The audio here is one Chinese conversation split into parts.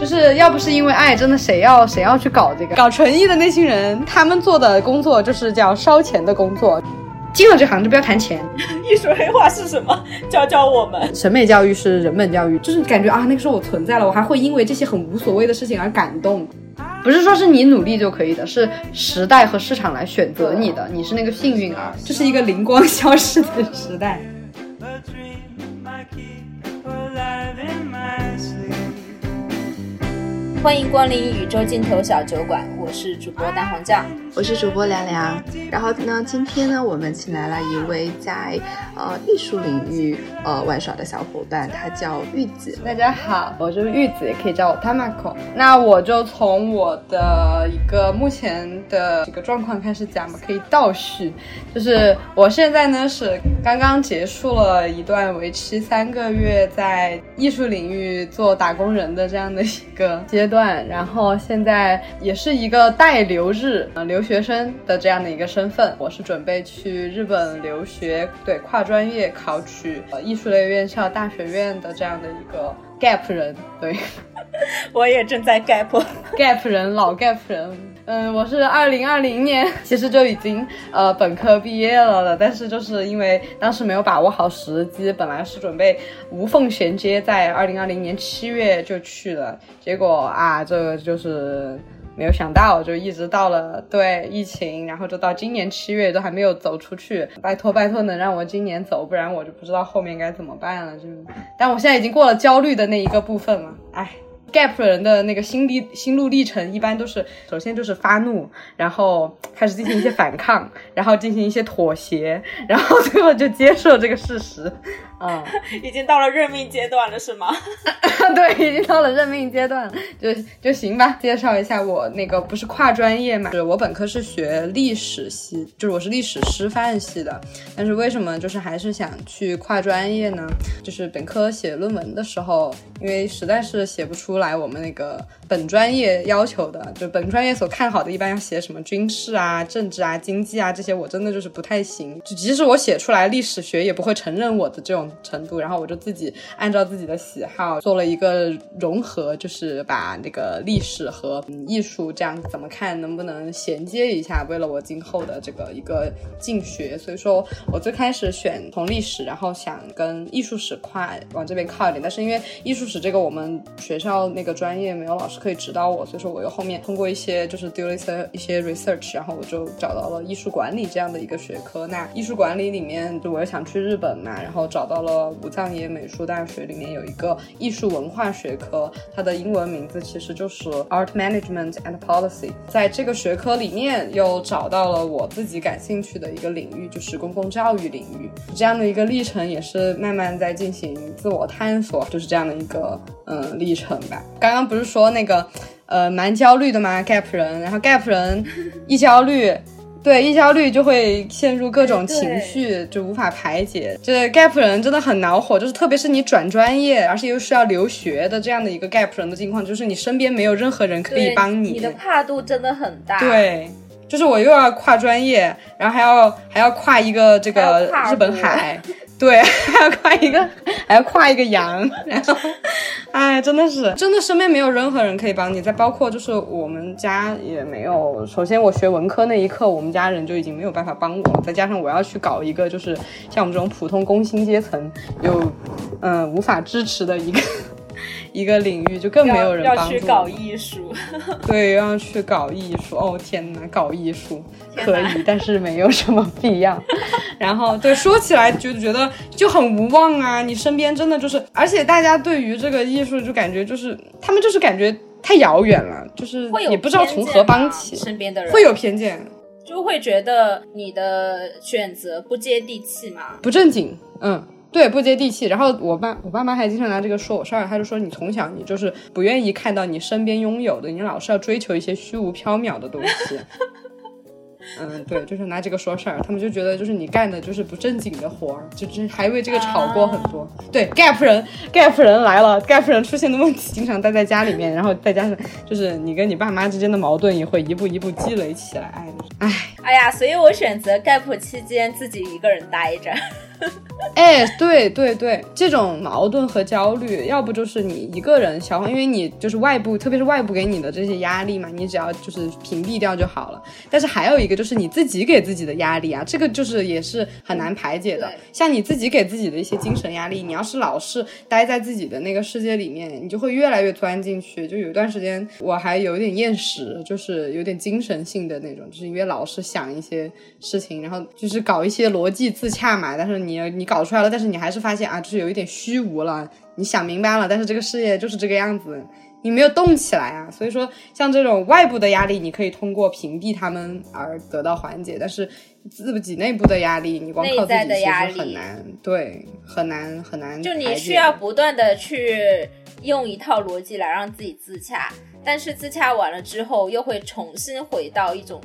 就是要不是因为爱，真的谁要谁要去搞这个？搞纯艺的那群人，他们做的工作就是叫烧钱的工作。进了这行就不要谈钱。艺术黑化是什么？教教我们。审美教育是人本教育，就是感觉啊，那个时候我存在了，我还会因为这些很无所谓的事情而感动。不是说是你努力就可以的，是时代和市场来选择你的，你是那个幸运儿，这是一个灵光消失的时代。欢迎光临宇宙尽头小酒馆，我是主播蛋黄酱。我是主播凉凉，然后呢，今天呢，我们请来了一位在呃艺术领域呃玩耍的小伙伴，他叫玉子。大家好，我是玉子，也可以叫我 Tamako。那我就从我的一个目前的这个状况开始讲吧，可以倒叙。就是我现在呢是刚刚结束了一段为期三个月在艺术领域做打工人的这样的一个阶段，然后现在也是一个待留日啊留。留学生的这样的一个身份，我是准备去日本留学，对跨专业考取呃艺术类院校大学院的这样的一个 gap 人，对，我也正在 gap gap 人，老 gap 人，嗯，我是二零二零年 其实就已经呃本科毕业了的，但是就是因为当时没有把握好时机，本来是准备无缝衔接在二零二零年七月就去了，结果啊，这个就是。没有想到，就一直到了对疫情，然后就到今年七月都还没有走出去。拜托拜托，能让我今年走，不然我就不知道后面该怎么办了。就，但我现在已经过了焦虑的那一个部分了，唉。gap 人的那个心历心路历程，一般都是首先就是发怒，然后开始进行一些反抗，然后进行一些妥协，然后最后就接受这个事实。嗯，已经到了任命阶段了，是吗？对，已经到了任命阶段，就就行吧。介绍一下我那个不是跨专业嘛，就是我本科是学历史系，就是我是历史师范系的，但是为什么就是还是想去跨专业呢？就是本科写论文的时候，因为实在是写不出。来我们那个本专业要求的，就本专业所看好的，一般要写什么军事啊、政治啊、经济啊这些，我真的就是不太行。就即使我写出来历史学，也不会承认我的这种程度。然后我就自己按照自己的喜好做了一个融合，就是把那个历史和艺术这样怎么看，能不能衔接一下？为了我今后的这个一个进学，所以说我最开始选从历史，然后想跟艺术史跨往这边靠一点。但是因为艺术史这个我们学校。那个专业没有老师可以指导我，所以说我又后面通过一些就是丢了一些一些 research，然后我就找到了艺术管理这样的一个学科。那艺术管理里面，就我又想去日本嘛，然后找到了武藏野美术大学里面有一个艺术文化学科，它的英文名字其实就是 Art Management and Policy。在这个学科里面又找到了我自己感兴趣的一个领域，就是公共教育领域。这样的一个历程也是慢慢在进行自我探索，就是这样的一个嗯历程吧。刚刚不是说那个，呃，蛮焦虑的吗？gap 人，然后 gap 人 一焦虑，对，一焦虑就会陷入各种情绪，就无法排解。这 gap 人真的很恼火，就是特别是你转专业，而且又是要留学的这样的一个 gap 人的境况，就是你身边没有任何人可以帮你，你的跨度真的很大。对，就是我又要跨专业，然后还要还要跨一个这个日本海。对，还要跨一个，还要跨一个洋，然后，哎，真的是，真的身边没有任何人可以帮你。再包括就是我们家也没有。首先我学文科那一刻，我们家人就已经没有办法帮我。再加上我要去搞一个，就是像我们这种普通工薪阶层，又嗯无法支持的一个。一个领域就更没有人帮助。要去搞艺术，对，要去搞艺术。哦天哪，搞艺术可以，但是没有什么必要。然后，对，说起来就觉得就很无望啊。你身边真的就是，而且大家对于这个艺术就感觉就是，他们就是感觉太遥远了，就是也不知道从何帮起。身边的人会有偏见，就会觉得你的选择不接地气嘛，不正经。嗯。对，不接地气。然后我爸，我爸妈还经常拿这个说我事儿。他就说你从小你就是不愿意看到你身边拥有的，你老是要追求一些虚无缥缈的东西。嗯，对，就是拿这个说事儿。他们就觉得就是你干的就是不正经的活儿，就就还为这个吵过很多。对，gap 人，gap 人来了，gap 人出现的问题，经常待在家里面，然后再加上就是你跟你爸妈之间的矛盾也会一步一步积累起来。哎，哎呀，所以我选择 gap 期间自己一个人待着。哎，对对对，这种矛盾和焦虑，要不就是你一个人消化，因为你就是外部，特别是外部给你的这些压力嘛，你只要就是屏蔽掉就好了。但是还有一个就是你自己给自己的压力啊，这个就是也是很难排解的。像你自己给自己的一些精神压力，你要是老是待在自己的那个世界里面，你就会越来越钻进去。就有一段时间我还有点厌食，就是有点精神性的那种，就是因为老是想一些事情，然后就是搞一些逻辑自洽嘛。但是你你搞出来了，但是你还是发现啊，就是有一点虚无了。你想明白了，但是这个事业就是这个样子，你没有动起来啊。所以说，像这种外部的压力，你可以通过屏蔽他们而得到缓解，但是自己内部的压力，你光靠自己其实很难，对，很难很难。就你需要不断的去用一套逻辑来让自己自洽，但是自洽完了之后，又会重新回到一种。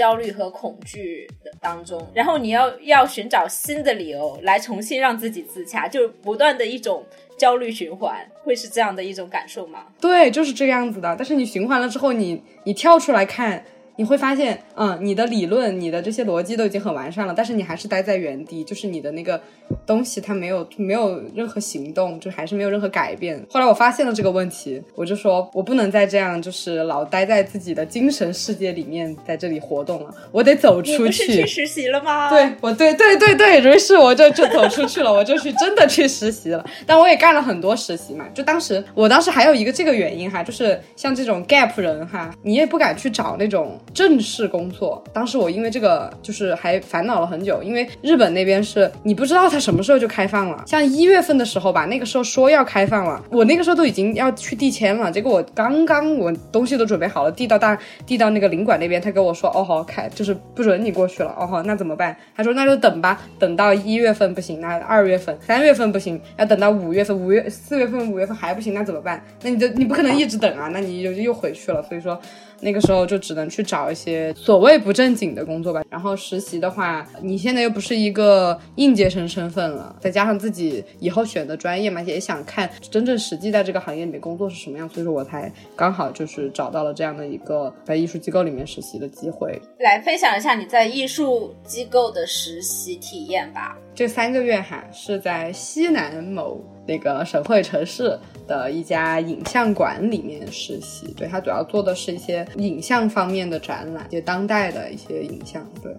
焦虑和恐惧的当中，然后你要要寻找新的理由来重新让自己自洽，就不断的一种焦虑循环，会是这样的一种感受吗？对，就是这个样子的。但是你循环了之后，你你跳出来看。你会发现，嗯，你的理论、你的这些逻辑都已经很完善了，但是你还是待在原地，就是你的那个东西它没有没有任何行动，就还是没有任何改变。后来我发现了这个问题，我就说我不能再这样，就是老待在自己的精神世界里面，在这里活动了，我得走出去。你不是去实习了吗？对，我对对对对，于是我就就走出去了，我就去真的去实习了。但我也干了很多实习嘛，就当时我当时还有一个这个原因哈，就是像这种 gap 人哈，你也不敢去找那种。正式工作，当时我因为这个就是还烦恼了很久，因为日本那边是你不知道他什么时候就开放了，像一月份的时候吧，那个时候说要开放了，我那个时候都已经要去递签了，结果我刚刚我东西都准备好了，递到大递到那个领馆那边，他跟我说哦好开就是不准你过去了，哦好那怎么办？他说那就等吧，等到一月份不行，那二月份、三月份不行，要等到五月份，五月四月份、五月份还不行，那怎么办？那你就你不可能一直等啊，那你就又回去了，所以说。那个时候就只能去找一些所谓不正经的工作吧。然后实习的话，你现在又不是一个应届生身份了，再加上自己以后选的专业嘛，也想看真正实际在这个行业里面工作是什么样，所以说我才刚好就是找到了这样的一个在艺术机构里面实习的机会。来分享一下你在艺术机构的实习体验吧。这三个月哈是在西南某那个省会城市。的一家影像馆里面实习，对他主要做的是一些影像方面的展览，就当代的一些影像，对。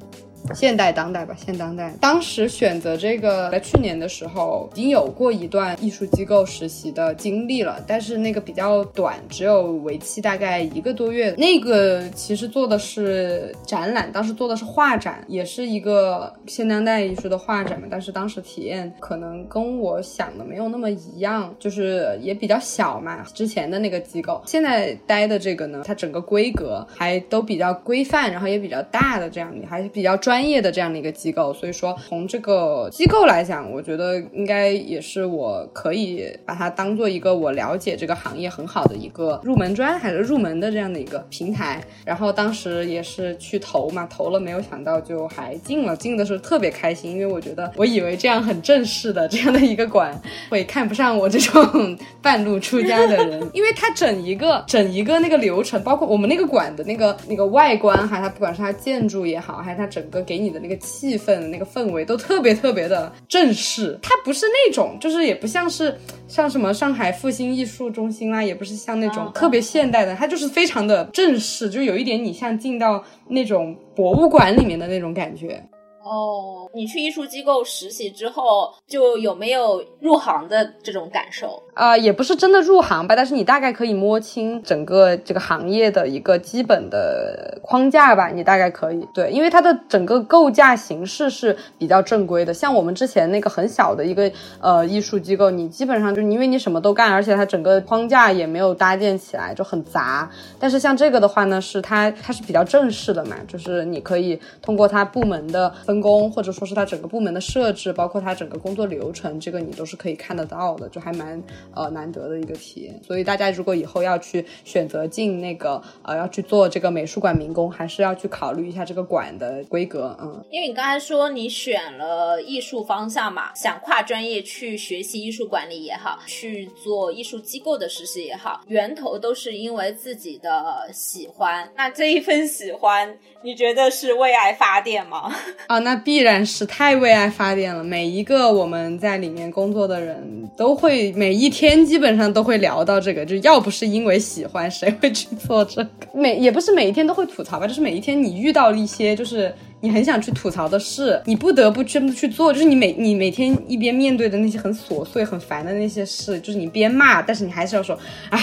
现代当代吧，现当代。当时选择这个，在去年的时候已经有过一段艺术机构实习的经历了，但是那个比较短，只有为期大概一个多月。那个其实做的是展览，当时做的是画展，也是一个现当代艺术的画展嘛。但是当时体验可能跟我想的没有那么一样，就是也比较小嘛。之前的那个机构，现在待的这个呢，它整个规格还都比较规范，然后也比较大的这样，还是比较专。专业的这样的一个机构，所以说从这个机构来讲，我觉得应该也是我可以把它当做一个我了解这个行业很好的一个入门砖，还是入门的这样的一个平台。然后当时也是去投嘛，投了没有想到就还进了，进的时候特别开心，因为我觉得我以为这样很正式的这样的一个馆会看不上我这种 半路出家的人，因为它整一个整一个那个流程，包括我们那个馆的那个那个外观哈，它不管是它建筑也好，还是它整个。给你的那个气氛、那个氛围都特别特别的正式，它不是那种，就是也不像是像什么上海复兴艺术中心啦，也不是像那种特别现代的，它就是非常的正式，就有一点你像进到那种博物馆里面的那种感觉。哦，你去艺术机构实习之后，就有没有入行的这种感受？啊，也不是真的入行吧，但是你大概可以摸清整个这个行业的一个基本的框架吧，你大概可以。对，因为它的整个构架形式是比较正规的。像我们之前那个很小的一个呃艺术机构，你基本上就因为你什么都干，而且它整个框架也没有搭建起来，就很杂。但是像这个的话呢，是它它是比较正式的嘛，就是你可以通过它部门的。分工，或者说是它整个部门的设置，包括它整个工作流程，这个你都是可以看得到的，就还蛮呃难得的一个体验。所以大家如果以后要去选择进那个呃要去做这个美术馆民工，还是要去考虑一下这个馆的规格，嗯。因为你刚才说你选了艺术方向嘛，想跨专业去学习艺术管理也好，去做艺术机构的实习也好，源头都是因为自己的喜欢。那这一份喜欢，你觉得是为爱发电吗？啊。那必然是太为爱发电了。每一个我们在里面工作的人都会每一天基本上都会聊到这个，就要不是因为喜欢，谁会去做这个？每也不是每一天都会吐槽吧，就是每一天你遇到了一些就是你很想去吐槽的事，你不得不真的去做，就是你每你每天一边面对的那些很琐碎、很烦的那些事，就是你边骂，但是你还是要说，哎。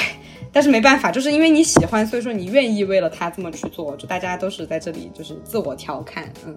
但是没办法，就是因为你喜欢，所以说你愿意为了他这么去做。就大家都是在这里，就是自我调侃，嗯。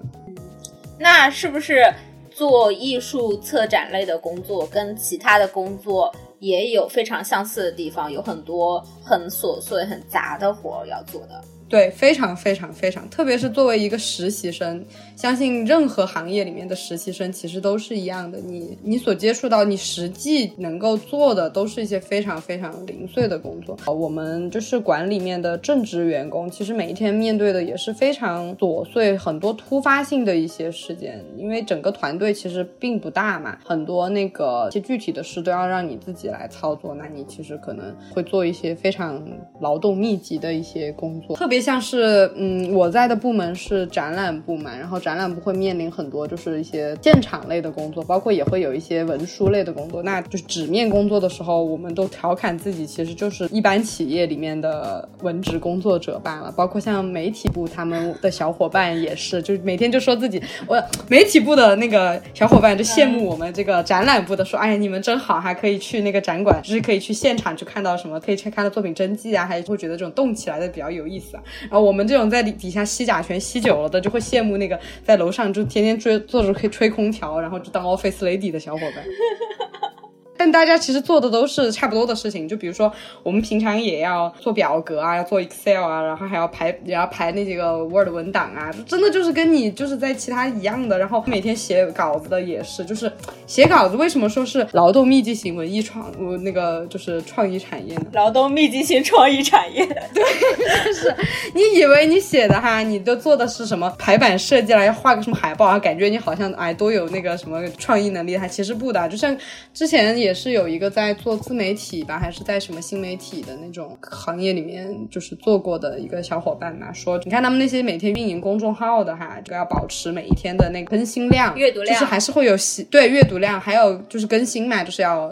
那是不是做艺术策展类的工作跟其他的工作也有非常相似的地方？有很多很琐碎、很杂的活要做的。对，非常非常非常，特别是作为一个实习生，相信任何行业里面的实习生其实都是一样的。你你所接触到，你实际能够做的，都是一些非常非常零碎的工作。我们就是管里面的正职员工，其实每一天面对的也是非常琐碎、很多突发性的一些事件。因为整个团队其实并不大嘛，很多那个一些具体的事都要让你自己来操作，那你其实可能会做一些非常劳动密集的一些工作，特别。像是嗯，我在的部门是展览部嘛，然后展展览部会面临很多就是一些现场类的工作，包括也会有一些文书类的工作。那就是纸面工作的时候，我们都调侃自己其实就是一般企业里面的文职工作者罢了。包括像媒体部他们的小伙伴也是，就每天就说自己，我媒体部的那个小伙伴就羡慕我们这个展览部的，说哎呀你们真好，还可以去那个展馆，就是可以去现场去看到什么，可以去看到作品真迹啊，还是会觉得这种动起来的比较有意思啊。然后我们这种在底底下吸甲醛吸久了的，就会羡慕那个在楼上就天天追坐着可以吹空调，然后就当 office lady 的小伙伴。但大家其实做的都是差不多的事情，就比如说我们平常也要做表格啊，要做 Excel 啊，然后还要排也要排那几个 Word 文档啊，真的就是跟你就是在其他一样的。然后每天写稿子的也是，就是写稿子为什么说是劳动密集型文艺创那个就是创意产业呢？劳动密集型创意产业，对，就是你以为你写的哈，你都做的是什么排版设计了，要画个什么海报啊，感觉你好像哎多有那个什么创意能力，还其实不的，就像之前也。也是有一个在做自媒体吧，还是在什么新媒体的那种行业里面，就是做过的一个小伙伴嘛，说你看他们那些每天运营公众号的哈，就要保持每一天的那个更新量、阅读量，就是还是会有习对阅读量，还有就是更新嘛，就是要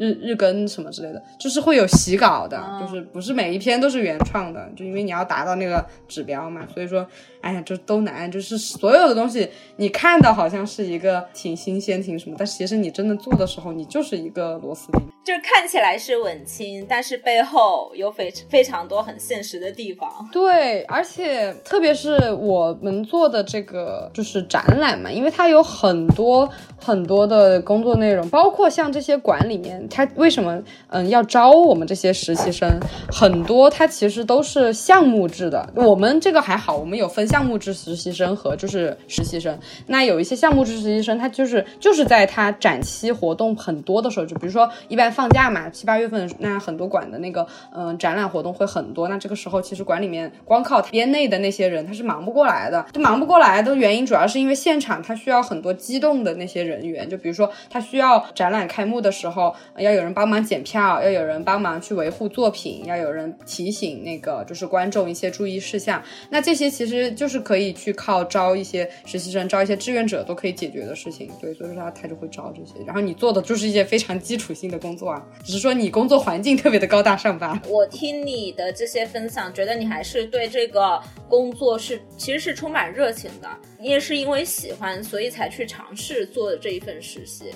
日日更什么之类的，就是会有洗稿的，就是不是每一篇都是原创的，就因为你要达到那个指标嘛，所以说。哎呀，就都难，就是所有的东西，你看到好像是一个挺新鲜、挺什么，但其实你真的做的时候，你就是一个螺丝钉。就是看起来是稳轻，但是背后有非非常多很现实的地方。对，而且特别是我们做的这个就是展览嘛，因为它有很多很多的工作内容，包括像这些馆里面，他为什么嗯要招我们这些实习生？很多他其实都是项目制的，我们这个还好，我们有分。项目制实习生和就是实习生，那有一些项目制实习生，他就是就是在他展期活动很多的时候，就比如说一般放假嘛，七八月份，那很多馆的那个嗯展览活动会很多，那这个时候其实馆里面光靠编内的那些人他是忙不过来的，就忙不过来的原因主要是因为现场他需要很多机动的那些人员，就比如说他需要展览开幕的时候要有人帮忙检票，要有人帮忙去维护作品，要有人提醒那个就是观众一些注意事项，那这些其实。就是可以去靠招一些实习生、招一些志愿者都可以解决的事情，对，所以说他他就会招这些。然后你做的就是一些非常基础性的工作啊，只是说你工作环境特别的高大上吧。我听你的这些分享，觉得你还是对这个工作是其实是充满热情的。你也是因为喜欢，所以才去尝试做这一份实习。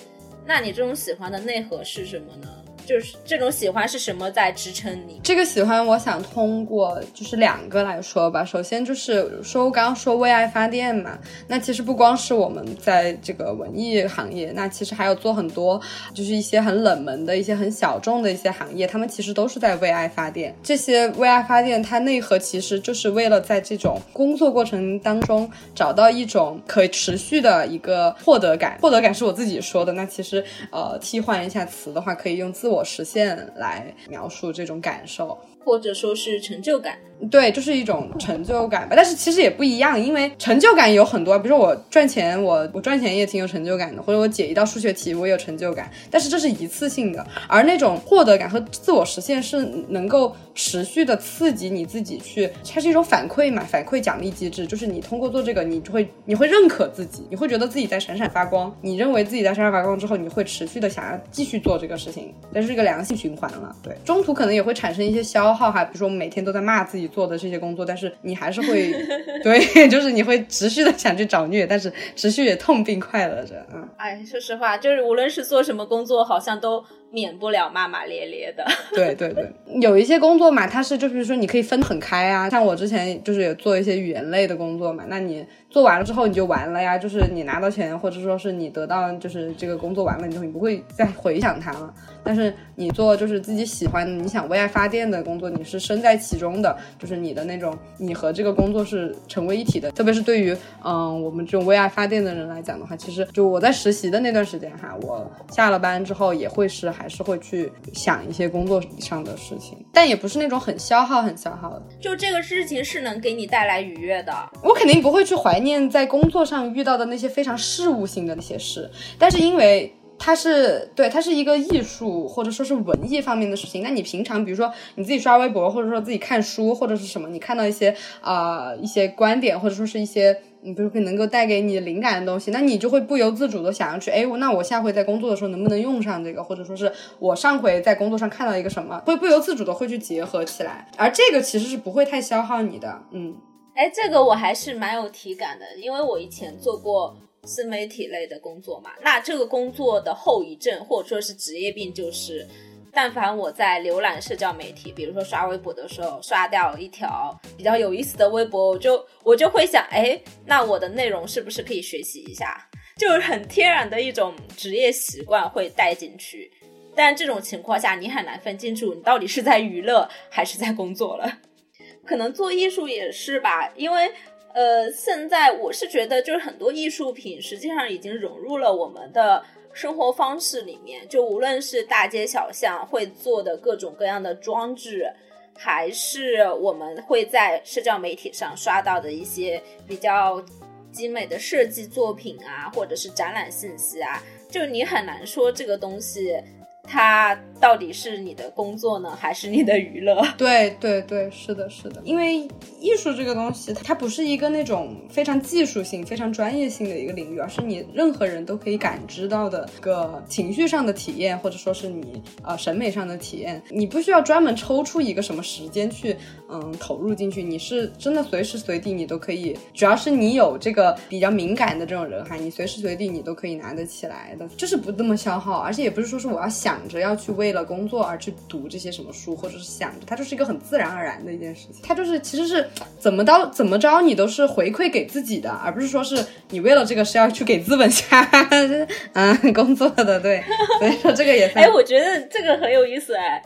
那你这种喜欢的内核是什么呢？就是这种喜欢是什么在支撑你？这个喜欢，我想通过就是两个来说吧。首先就是说，我刚刚说为爱发电嘛，那其实不光是我们在这个文艺行业，那其实还有做很多就是一些很冷门的一些很小众的一些行业，他们其实都是在为爱发电。这些为爱发电，它内核其实就是为了在这种工作过程当中找到一种可持续的一个获得感。获得感是我自己说的，那其实呃替换一下词的话，可以用自我。我实现来描述这种感受。或者说是成就感，对，就是一种成就感吧。但是其实也不一样，因为成就感有很多，比如说我赚钱，我我赚钱也挺有成就感的，或者我解一道数学题，我有成就感。但是这是一次性的，而那种获得感和自我实现是能够持续的刺激你自己去，它是一种反馈嘛，反馈奖励机制，就是你通过做这个，你就会你会认可自己，你会觉得自己在闪闪发光，你认为自己在闪闪发光之后，你会持续的想要继续做这个事情，这是一个良性循环了。对，中途可能也会产生一些消。耗哈，比如说我们每天都在骂自己做的这些工作，但是你还是会，对，就是你会持续的想去找虐，但是持续也痛并快乐着，嗯。哎，说实话，就是无论是做什么工作，好像都。免不了骂骂咧咧的，对对对，有一些工作嘛，它是就比如说你可以分很开啊，像我之前就是也做一些语言类的工作嘛，那你做完了之后你就完了呀，就是你拿到钱或者说是你得到就是这个工作完了之后，你不会再回想它了。但是你做就是自己喜欢你想为爱发电的工作，你是身在其中的，就是你的那种你和这个工作是成为一体的。特别是对于嗯我们这种为爱发电的人来讲的话，其实就我在实习的那段时间哈，我下了班之后也会是还。还是会去想一些工作上的事情，但也不是那种很消耗、很消耗的。就这个事情是能给你带来愉悦的，我肯定不会去怀念在工作上遇到的那些非常事务性的那些事。但是因为它是对，它是一个艺术或者说是文艺方面的事情。那你平常比如说你自己刷微博，或者说自己看书或者是什么，你看到一些啊一些观点，或者说是一些。你比如能够带给你灵感的东西，那你就会不由自主的想要去，哎，那我下回在工作的时候能不能用上这个，或者说是我上回在工作上看到一个什么，会不由自主的会去结合起来，而这个其实是不会太消耗你的，嗯，哎，这个我还是蛮有体感的，因为我以前做过自媒体类的工作嘛，那这个工作的后遗症或者说是职业病就是。但凡我在浏览社交媒体，比如说刷微博的时候，刷掉一条比较有意思的微博，我就我就会想，哎，那我的内容是不是可以学习一下？就是很天然的一种职业习惯会带进去。但这种情况下，你很难分清楚你到底是在娱乐还是在工作了。可能做艺术也是吧，因为呃，现在我是觉得，就是很多艺术品实际上已经融入了我们的。生活方式里面，就无论是大街小巷会做的各种各样的装置，还是我们会在社交媒体上刷到的一些比较精美的设计作品啊，或者是展览信息啊，就你很难说这个东西。它到底是你的工作呢，还是你的娱乐？对对对，是的，是的。因为艺术这个东西，它不是一个那种非常技术性、非常专业性的一个领域，而是你任何人都可以感知到的一个情绪上的体验，或者说是你呃审美上的体验。你不需要专门抽出一个什么时间去嗯投入进去，你是真的随时随地你都可以，主要是你有这个比较敏感的这种人哈，你随时随地你都可以拿得起来的，就是不那么消耗，而且也不是说是我要想。想着要去为了工作而去读这些什么书，或者是想着它就是一个很自然而然的一件事情。它就是其实是怎么着怎么着，你都是回馈给自己的，而不是说是你为了这个是要去给资本家 嗯工作的。对，所以说这个也哎，我觉得这个很有意思哎。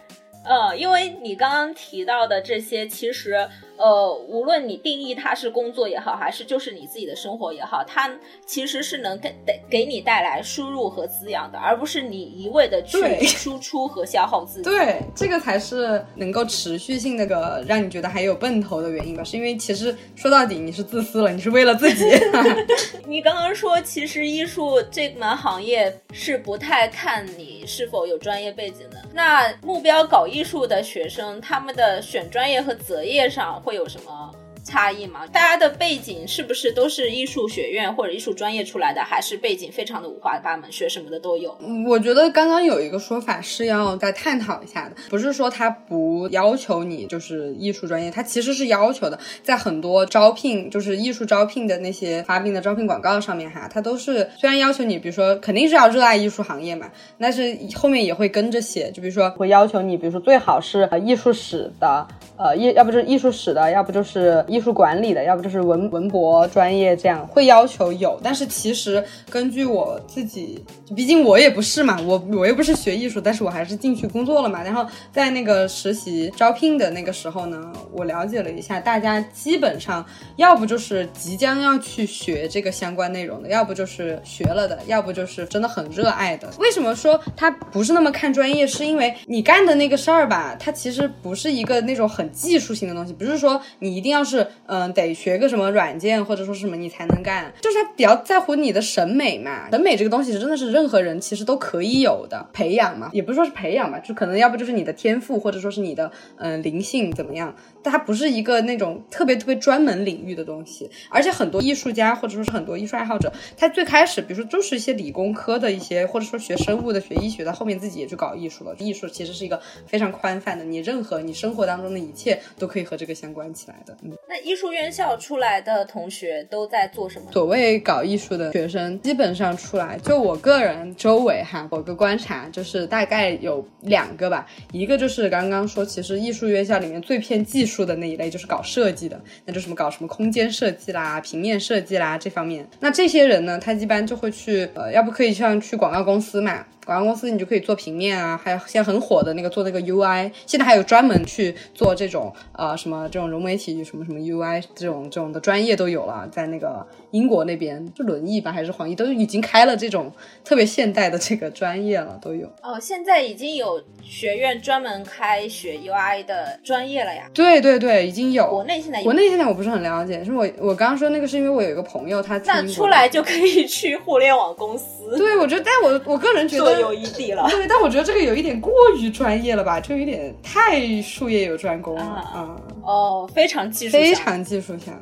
呃，因为你刚刚提到的这些，其实呃，无论你定义它是工作也好，还是就是你自己的生活也好，它其实是能给给给你带来输入和滋养的，而不是你一味的去输出和消耗自己。对，这个才是能够持续性那个让你觉得还有奔头的原因吧？是因为其实说到底你是自私了，你是为了自己。你刚刚说，其实艺术这门行业是不太看你是否有专业背景的，那目标搞艺。艺术的学生，他们的选专业和择业上会有什么？差异吗？大家的背景是不是都是艺术学院或者艺术专业出来的，还是背景非常的五花八门，学什么的都有？我觉得刚刚有一个说法是要再探讨一下的，不是说他不要求你就是艺术专业，他其实是要求的，在很多招聘就是艺术招聘的那些发病的招聘广告上面哈，他都是虽然要求你，比如说肯定是要热爱艺术行业嘛，但是后面也会跟着写，就比如说会要求你，比如说最好是艺术史的。呃艺，要不就是艺术史的，要不就是艺艺术管理的，要不就是文文博专业，这样会要求有。但是其实根据我自己，毕竟我也不是嘛，我我又不是学艺术，但是我还是进去工作了嘛。然后在那个实习招聘的那个时候呢，我了解了一下，大家基本上要不就是即将要去学这个相关内容的，要不就是学了的，要不就是真的很热爱的。为什么说他不是那么看专业？是因为你干的那个事儿吧，它其实不是一个那种很技术性的东西，不是说你一定要是嗯得学个什么软件或者说什么你才能干，就是他比较在乎你的审美嘛。审美这个东西是真的是任何人其实都可以有的培养嘛，也不是说是培养吧，就可能要不就是你的天赋，或者说是你的嗯灵性怎么样。它不是一个那种特别特别专门领域的东西，而且很多艺术家或者说是很多艺术爱好者，他最开始比如说就是一些理工科的一些，或者说学生物的、学医学的，后面自己也去搞艺术了。艺术其实是一个非常宽泛的，你任何你生活当中的一切都可以和这个相关起来的。嗯，艺术院校出来的同学都在做什么？所谓搞艺术的学生，基本上出来，就我个人周围哈，我个观察就是大概有两个吧，一个就是刚刚说，其实艺术院校里面最偏技术的那一类，就是搞设计的，那就什么搞什么空间设计啦、平面设计啦这方面。那这些人呢，他一般就会去，呃，要不可以像去广告公司嘛。广告公司你就可以做平面啊，还有现在很火的那个做那个 UI，现在还有专门去做这种呃什么这种融媒体什么什么 UI 这种这种的专业都有了，在那个英国那边就轮艺吧还是黄奕都已经开了这种特别现代的这个专业了都有。哦，现在已经有学院专门开学 UI 的专业了呀？对对对，已经有。国内现在国内现在我不是很了解，是我我刚刚说那个是因为我有一个朋友他那出来就可以去互联网公司。对，我觉得，但我我个人觉得。有一地了，对，但我觉得这个有一点过于专业了吧，就有点太术业有专攻了啊。哦，非常技术，非常技术性。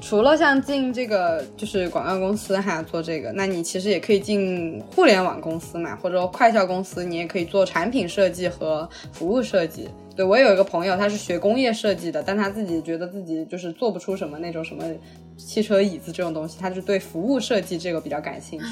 除了像进这个就是广告公司哈做这个，那你其实也可以进互联网公司嘛，或者说快销公司，你也可以做产品设计和服务设计。对我有一个朋友，他是学工业设计的，但他自己觉得自己就是做不出什么那种什么汽车椅子这种东西，他就对服务设计这个比较感兴趣。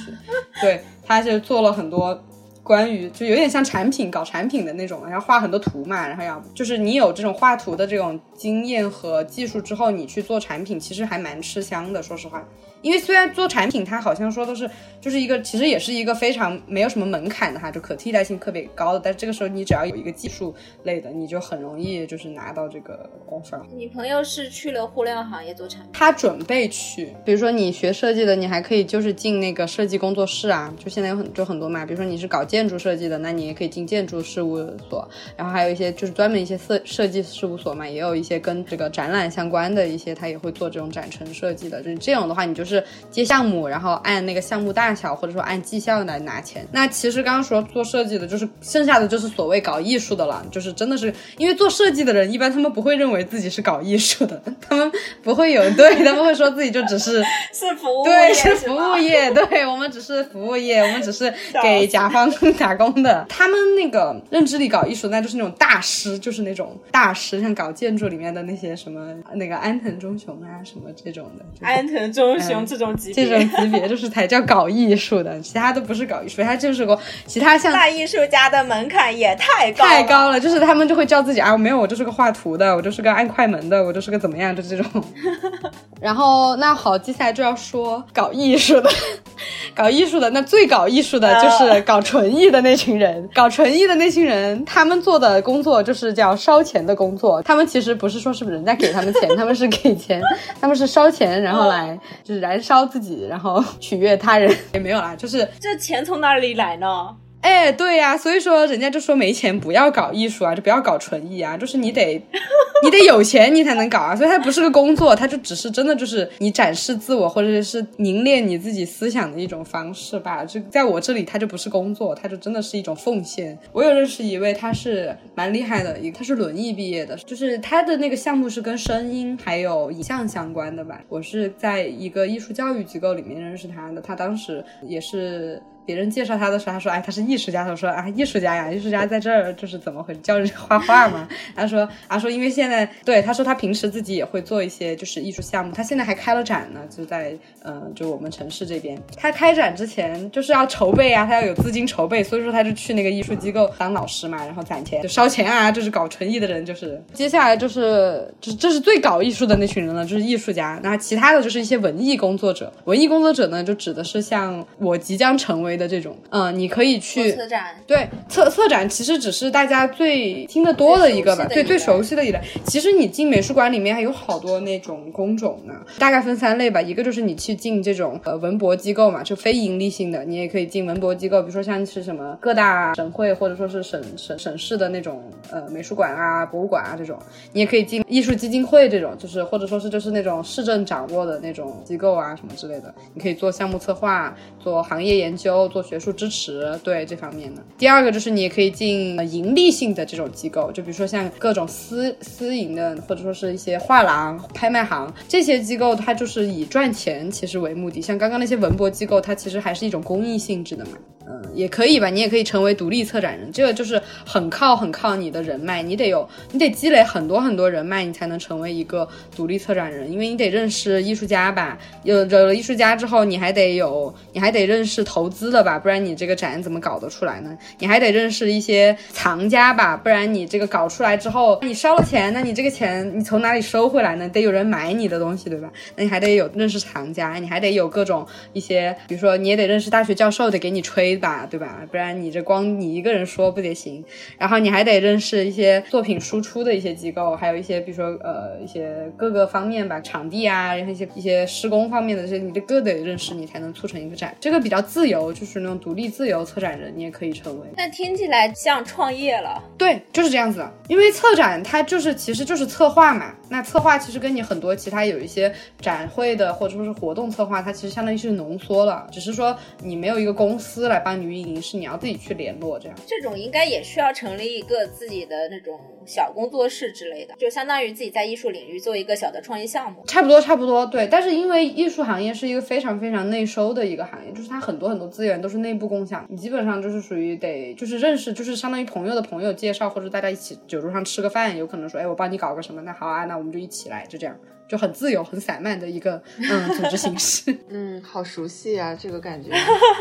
对，他就做了很多。关于就有点像产品搞产品的那种，然后画很多图嘛，然后要就是你有这种画图的这种经验和技术之后，你去做产品，其实还蛮吃香的，说实话。因为虽然做产品，它好像说都是就是一个，其实也是一个非常没有什么门槛的哈，就可替代性特别高的。但这个时候你只要有一个技术类的，你就很容易就是拿到这个 offer。你朋友是去了互联网行业做产品？他准备去，比如说你学设计的，你还可以就是进那个设计工作室啊，就现在有很就很多嘛。比如说你是搞建筑设计的，那你也可以进建筑事务所。然后还有一些就是专门一些设设计事务所嘛，也有一些跟这个展览相关的一些，他也会做这种展陈设计的。就是这种的话，你就是。是接项目，然后按那个项目大小，或者说按绩效来拿钱。那其实刚刚说做设计的，就是剩下的就是所谓搞艺术的了。就是真的是因为做设计的人，一般他们不会认为自己是搞艺术的，他们不会有，对他们会说自己就只是 是服务，对，是服务业，对我们只是服务业，我们只是给甲方 打工的。他们那个认知里搞艺术，那就是那种大师，就是那种大师，像搞建筑里面的那些什么那个安藤忠雄啊，什么这种的。安藤忠雄。这种级别，这种级别就是才叫搞艺术的，其他都不是搞艺术，他就是个其他像大艺术家的门槛也太高太高了，就是他们就会叫自己啊，我没有，我就是个画图的，我就是个按快门的，我就是个怎么样，就这种。然后那好，接下来就要说搞艺术的，搞艺术的那最搞艺术的就是搞纯艺的那群人，搞纯艺的那群人，他们做的工作就是叫烧钱的工作，他们其实不是说是人家给他们钱，他们是给钱，他们是烧钱，然后来就是。燃烧自己，然后取悦他人也没有啦，就是这钱从哪里来呢？哎，对呀，所以说人家就说没钱不要搞艺术啊，就不要搞纯艺啊，就是你得 你得有钱你才能搞啊，所以它不是个工作，它就只是真的就是你展示自我或者是凝练你自己思想的一种方式吧。就在我这里，它就不是工作，它就真的是一种奉献。我有认识一位，他是蛮厉害的，一他是轮艺毕业的，就是他的那个项目是跟声音还有影像相关的吧。我是在一个艺术教育机构里面认识他的，他当时也是。别人介绍他的时候，他说：“哎，他是艺术家。”他说：“啊，艺术家呀，艺术家在这儿就是怎么回事？教人 画画吗？”他说：“啊，说因为现在对他说他平时自己也会做一些就是艺术项目，他现在还开了展呢，就在嗯，就我们城市这边。他开展之前就是要筹备啊，他要有资金筹备，所以说他就去那个艺术机构当老师嘛，然后攒钱就烧钱啊，就是搞纯艺的人就是接下来就是这这是最搞艺术的那群人了，就是艺术家。那其他的就是一些文艺工作者，文艺工作者呢就指的是像我即将成为。的这种，嗯，你可以去策展，对策策展其实只是大家最听得多的一个吧，对最熟悉的一类。其实你进美术馆里面还有好多那种工种呢，大概分三类吧。一个就是你去进这种呃文博机构嘛，就非盈利性的，你也可以进文博机构，比如说像是什么各大省会或者说是省省省市的那种呃美术馆啊、博物馆啊这种，你也可以进艺术基金会这种，就是或者说是就是那种市政掌握的那种机构啊什么之类的，你可以做项目策划，做行业研究。做学术支持，对这方面的。第二个就是你也可以进盈利性的这种机构，就比如说像各种私私营的，或者说是一些画廊、拍卖行这些机构，它就是以赚钱其实为目的。像刚刚那些文博机构，它其实还是一种公益性质的嘛。嗯，也可以吧，你也可以成为独立策展人，这个就是很靠很靠你的人脉，你得有，你得积累很多很多人脉，你才能成为一个独立策展人，因为你得认识艺术家吧，有有了艺术家之后，你还得有，你还得认识投资的吧，不然你这个展怎么搞得出来呢？你还得认识一些藏家吧，不然你这个搞出来之后，你烧了钱，那你这个钱你从哪里收回来呢？得有人买你的东西，对吧？那你还得有认识藏家，你还得有各种一些，比如说你也得认识大学教授，得给你吹。吧，对吧？不然你这光你一个人说不得行。然后你还得认识一些作品输出的一些机构，还有一些比如说呃一些各个方面吧，场地啊，然后一些一些施工方面的这些，你得各得认识，你才能促成一个展。这个比较自由，就是那种独立自由策展人，你也可以成为。那听起来像创业了。对，就是这样子。因为策展它就是其实就是策划嘛。那策划其实跟你很多其他有一些展会的或者说是活动策划，它其实相当于是浓缩了，只是说你没有一个公司来帮你运营，是你要自己去联络这样。这种应该也需要成立一个自己的那种小工作室之类的，就相当于自己在艺术领域做一个小的创业项目。差不多，差不多，对。但是因为艺术行业是一个非常非常内收的一个行业，就是它很多很多资源都是内部共享，你基本上就是属于得就是认识，就是相当于朋友的朋友介绍，或者大家一起酒桌上吃个饭，有可能说，哎，我帮你搞个什么，那好啊，那我们就一起来，就这样。就很自由、很散漫的一个嗯组织形式。嗯，好熟悉啊，这个感觉，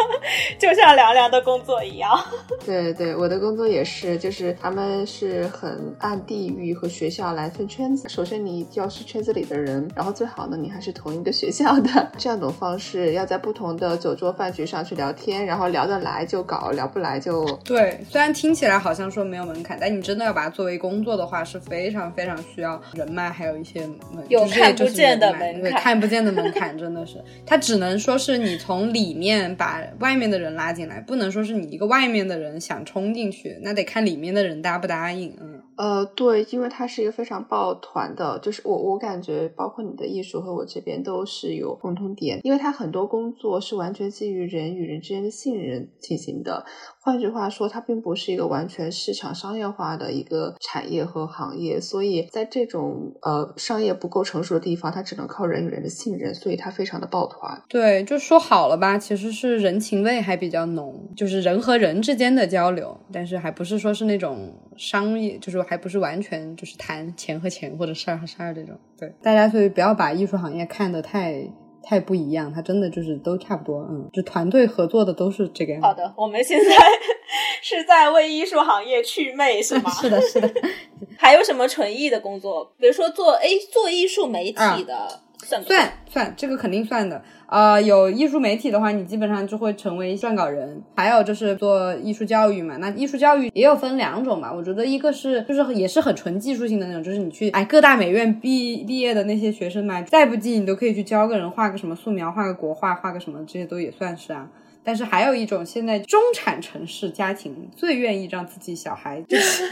就像凉凉的工作一样。对对，我的工作也是，就是他们是很按地域和学校来分圈子。首先你要是圈子里的人，然后最好呢你还是同一个学校的，这样一种方式，要在不同的酒桌饭局上去聊天，然后聊得来就搞，聊不来就对。虽然听起来好像说没有门槛，但你真的要把它作为工作的话，是非常非常需要人脉，还有一些有。看不见的门槛，看不见的门槛真的是，它只能说是你从里面把外面的人拉进来，不能说是你一个外面的人想冲进去，那得看里面的人答不答应。嗯，呃，对，因为它是一个非常抱团的，就是我我感觉，包括你的艺术和我这边都是有共同点，因为它很多工作是完全基于人与人之间的信任进行的。换句话说，它并不是一个完全市场商业化的一个产业和行业，所以在这种呃商业不够成熟的地方，它只能靠人与人的信任，所以它非常的抱团。对，就说好了吧，其实是人情味还比较浓，就是人和人之间的交流，但是还不是说是那种商业，就是还不是完全就是谈钱和钱或者事儿和事儿这种。对，大家所以不要把艺术行业看得太。太不一样，它真的就是都差不多，嗯，就团队合作的都是这个样子。好的，我们现在 是在为艺术行业祛魅，是吗？是的，是的。还有什么纯艺的工作？比如说做哎做艺术媒体的。算算，这个肯定算的。呃，有艺术媒体的话，你基本上就会成为撰稿人。还有就是做艺术教育嘛，那艺术教育也有分两种嘛。我觉得一个是就是也是很纯技术性的那种，就是你去哎各大美院毕毕业的那些学生嘛，再不济你都可以去教个人画个什么素描，画个国画，画个什么，这些都也算是啊。但是还有一种，现在中产城市家庭最愿意让自己小孩 就是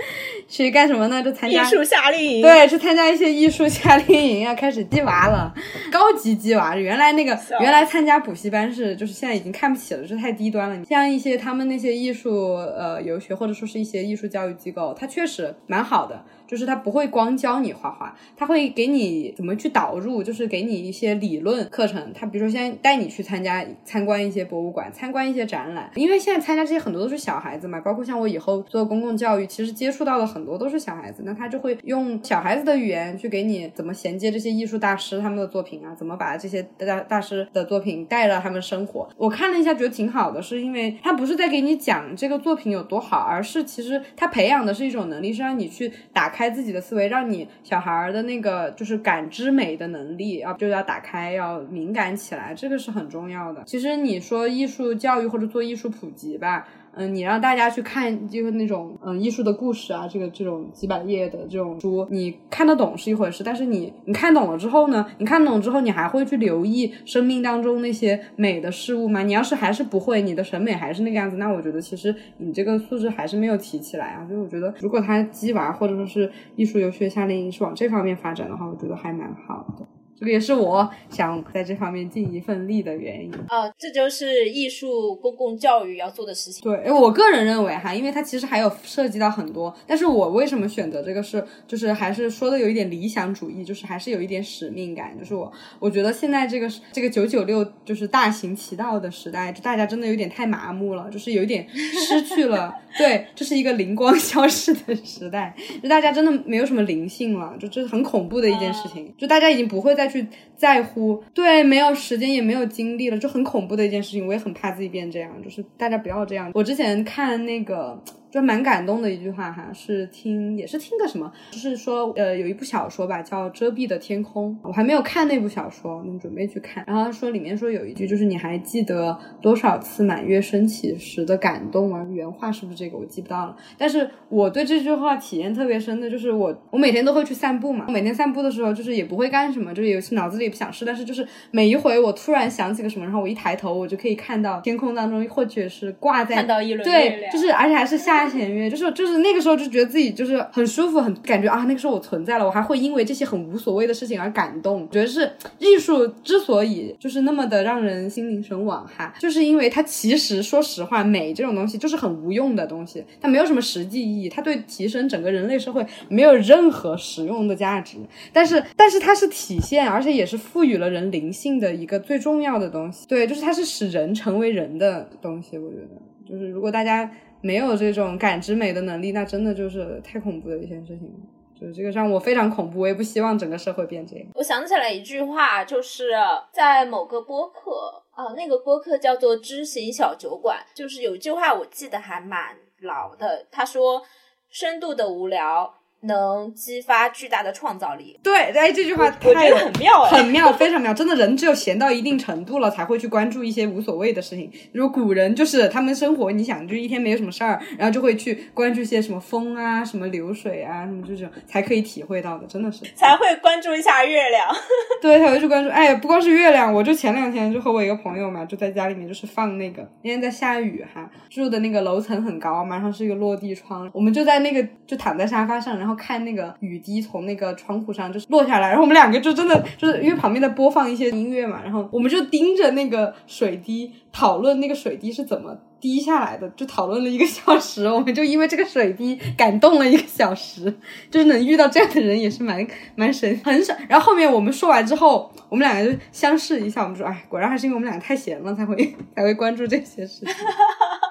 去干什么呢？就参加艺术夏令营，对，去参加一些艺术夏令营，啊开始鸡娃了，高级鸡娃。原来那个原来参加补习班是，就是现在已经看不起了，这太低端了。像一些他们那些艺术呃游学或者说是一些艺术教育机构，它确实蛮好的。就是他不会光教你画画，他会给你怎么去导入，就是给你一些理论课程。他比如说先带你去参加参观一些博物馆，参观一些展览，因为现在参加这些很多都是小孩子嘛，包括像我以后做公共教育，其实接触到的很多都是小孩子，那他就会用小孩子的语言去给你怎么衔接这些艺术大师他们的作品啊，怎么把这些大大师的作品带到他们生活。我看了一下，觉得挺好的，是因为他不是在给你讲这个作品有多好，而是其实他培养的是一种能力，是让你去打开开自己的思维，让你小孩儿的那个就是感知美的能力要就要打开，要敏感起来，这个是很重要的。其实你说艺术教育或者做艺术普及吧。嗯，你让大家去看就是那种嗯艺术的故事啊，这个这种几百页的这种书，你看得懂是一回事，但是你你看懂了之后呢，你看懂之后，你还会去留意生命当中那些美的事物吗？你要是还是不会，你的审美还是那个样子，那我觉得其实你这个素质还是没有提起来啊。所以我觉得，如果他鸡娃或者说是艺术游学夏令营是往这方面发展的话，我觉得还蛮好的。这个也是我想在这方面尽一份力的原因啊，这就是艺术公共教育要做的事情。对，我个人认为哈，因为它其实还有涉及到很多，但是我为什么选择这个是，就是还是说的有一点理想主义，就是还是有一点使命感，就是我我觉得现在这个这个九九六就是大行其道的时代，就大家真的有点太麻木了，就是有一点失去了，对，这是一个灵光消失的时代，就大家真的没有什么灵性了，就这是很恐怖的一件事情，就大家已经不会再。去在乎，对，没有时间也没有精力了，就很恐怖的一件事情。我也很怕自己变这样，就是大家不要这样。我之前看那个。就蛮感动的一句话哈，是听也是听个什么，就是说呃有一部小说吧，叫《遮蔽的天空》，我还没有看那部小说，那准备去看。然后说里面说有一句，就是你还记得多少次满月升起时的感动吗？原话是不是这个？我记不到了。但是我对这句话体验特别深的，就是我我每天都会去散步嘛，我每天散步的时候就是也不会干什么，就是有些脑子里也不想事，但是就是每一回我突然想起个什么，然后我一抬头，我就可以看到天空当中，或者是挂在看到一轮对，就是而且还是下。大弦乐就是就是那个时候就觉得自己就是很舒服，很感觉啊，那个时候我存在了，我还会因为这些很无所谓的事情而感动。觉得是艺术之所以就是那么的让人心灵神往哈，就是因为它其实说实话，美这种东西就是很无用的东西，它没有什么实际意义，它对提升整个人类社会没有任何实用的价值。但是但是它是体现，而且也是赋予了人灵性的一个最重要的东西。对，就是它是使人成为人的东西。我觉得就是如果大家。没有这种感知美的能力，那真的就是太恐怖的一件事情。就是这个让我非常恐怖，我也不希望整个社会变这样。我想起来一句话，就是在某个播客啊，那个播客叫做“知行小酒馆”，就是有一句话我记得还蛮牢的，他说：“深度的无聊。”能激发巨大的创造力。对，哎，这句话我觉得很妙，很妙，非常妙。真的，人只有闲到一定程度了，才会去关注一些无所谓的事情。如果古人就是他们生活，你想，就一天没有什么事儿，然后就会去关注一些什么风啊、什么流水啊，什么这种，才可以体会到的，真的是。才会关注一下月亮。对，才会去关注。哎，不光是月亮，我就前两天就和我一个朋友嘛，就在家里面就是放那个，那天在下雨哈，住的那个楼层很高，马上是一个落地窗，我们就在那个就躺在沙发上，然后。然后看那个雨滴从那个窗户上就是落下来，然后我们两个就真的就是因为旁边在播放一些音乐嘛，然后我们就盯着那个水滴讨论那个水滴是怎么滴下来的，就讨论了一个小时。我们就因为这个水滴感动了一个小时，就是能遇到这样的人也是蛮蛮神很少。然后后面我们说完之后，我们两个就相视一下，我们说哎，果然还是因为我们两个太闲了才会才会关注这些事情。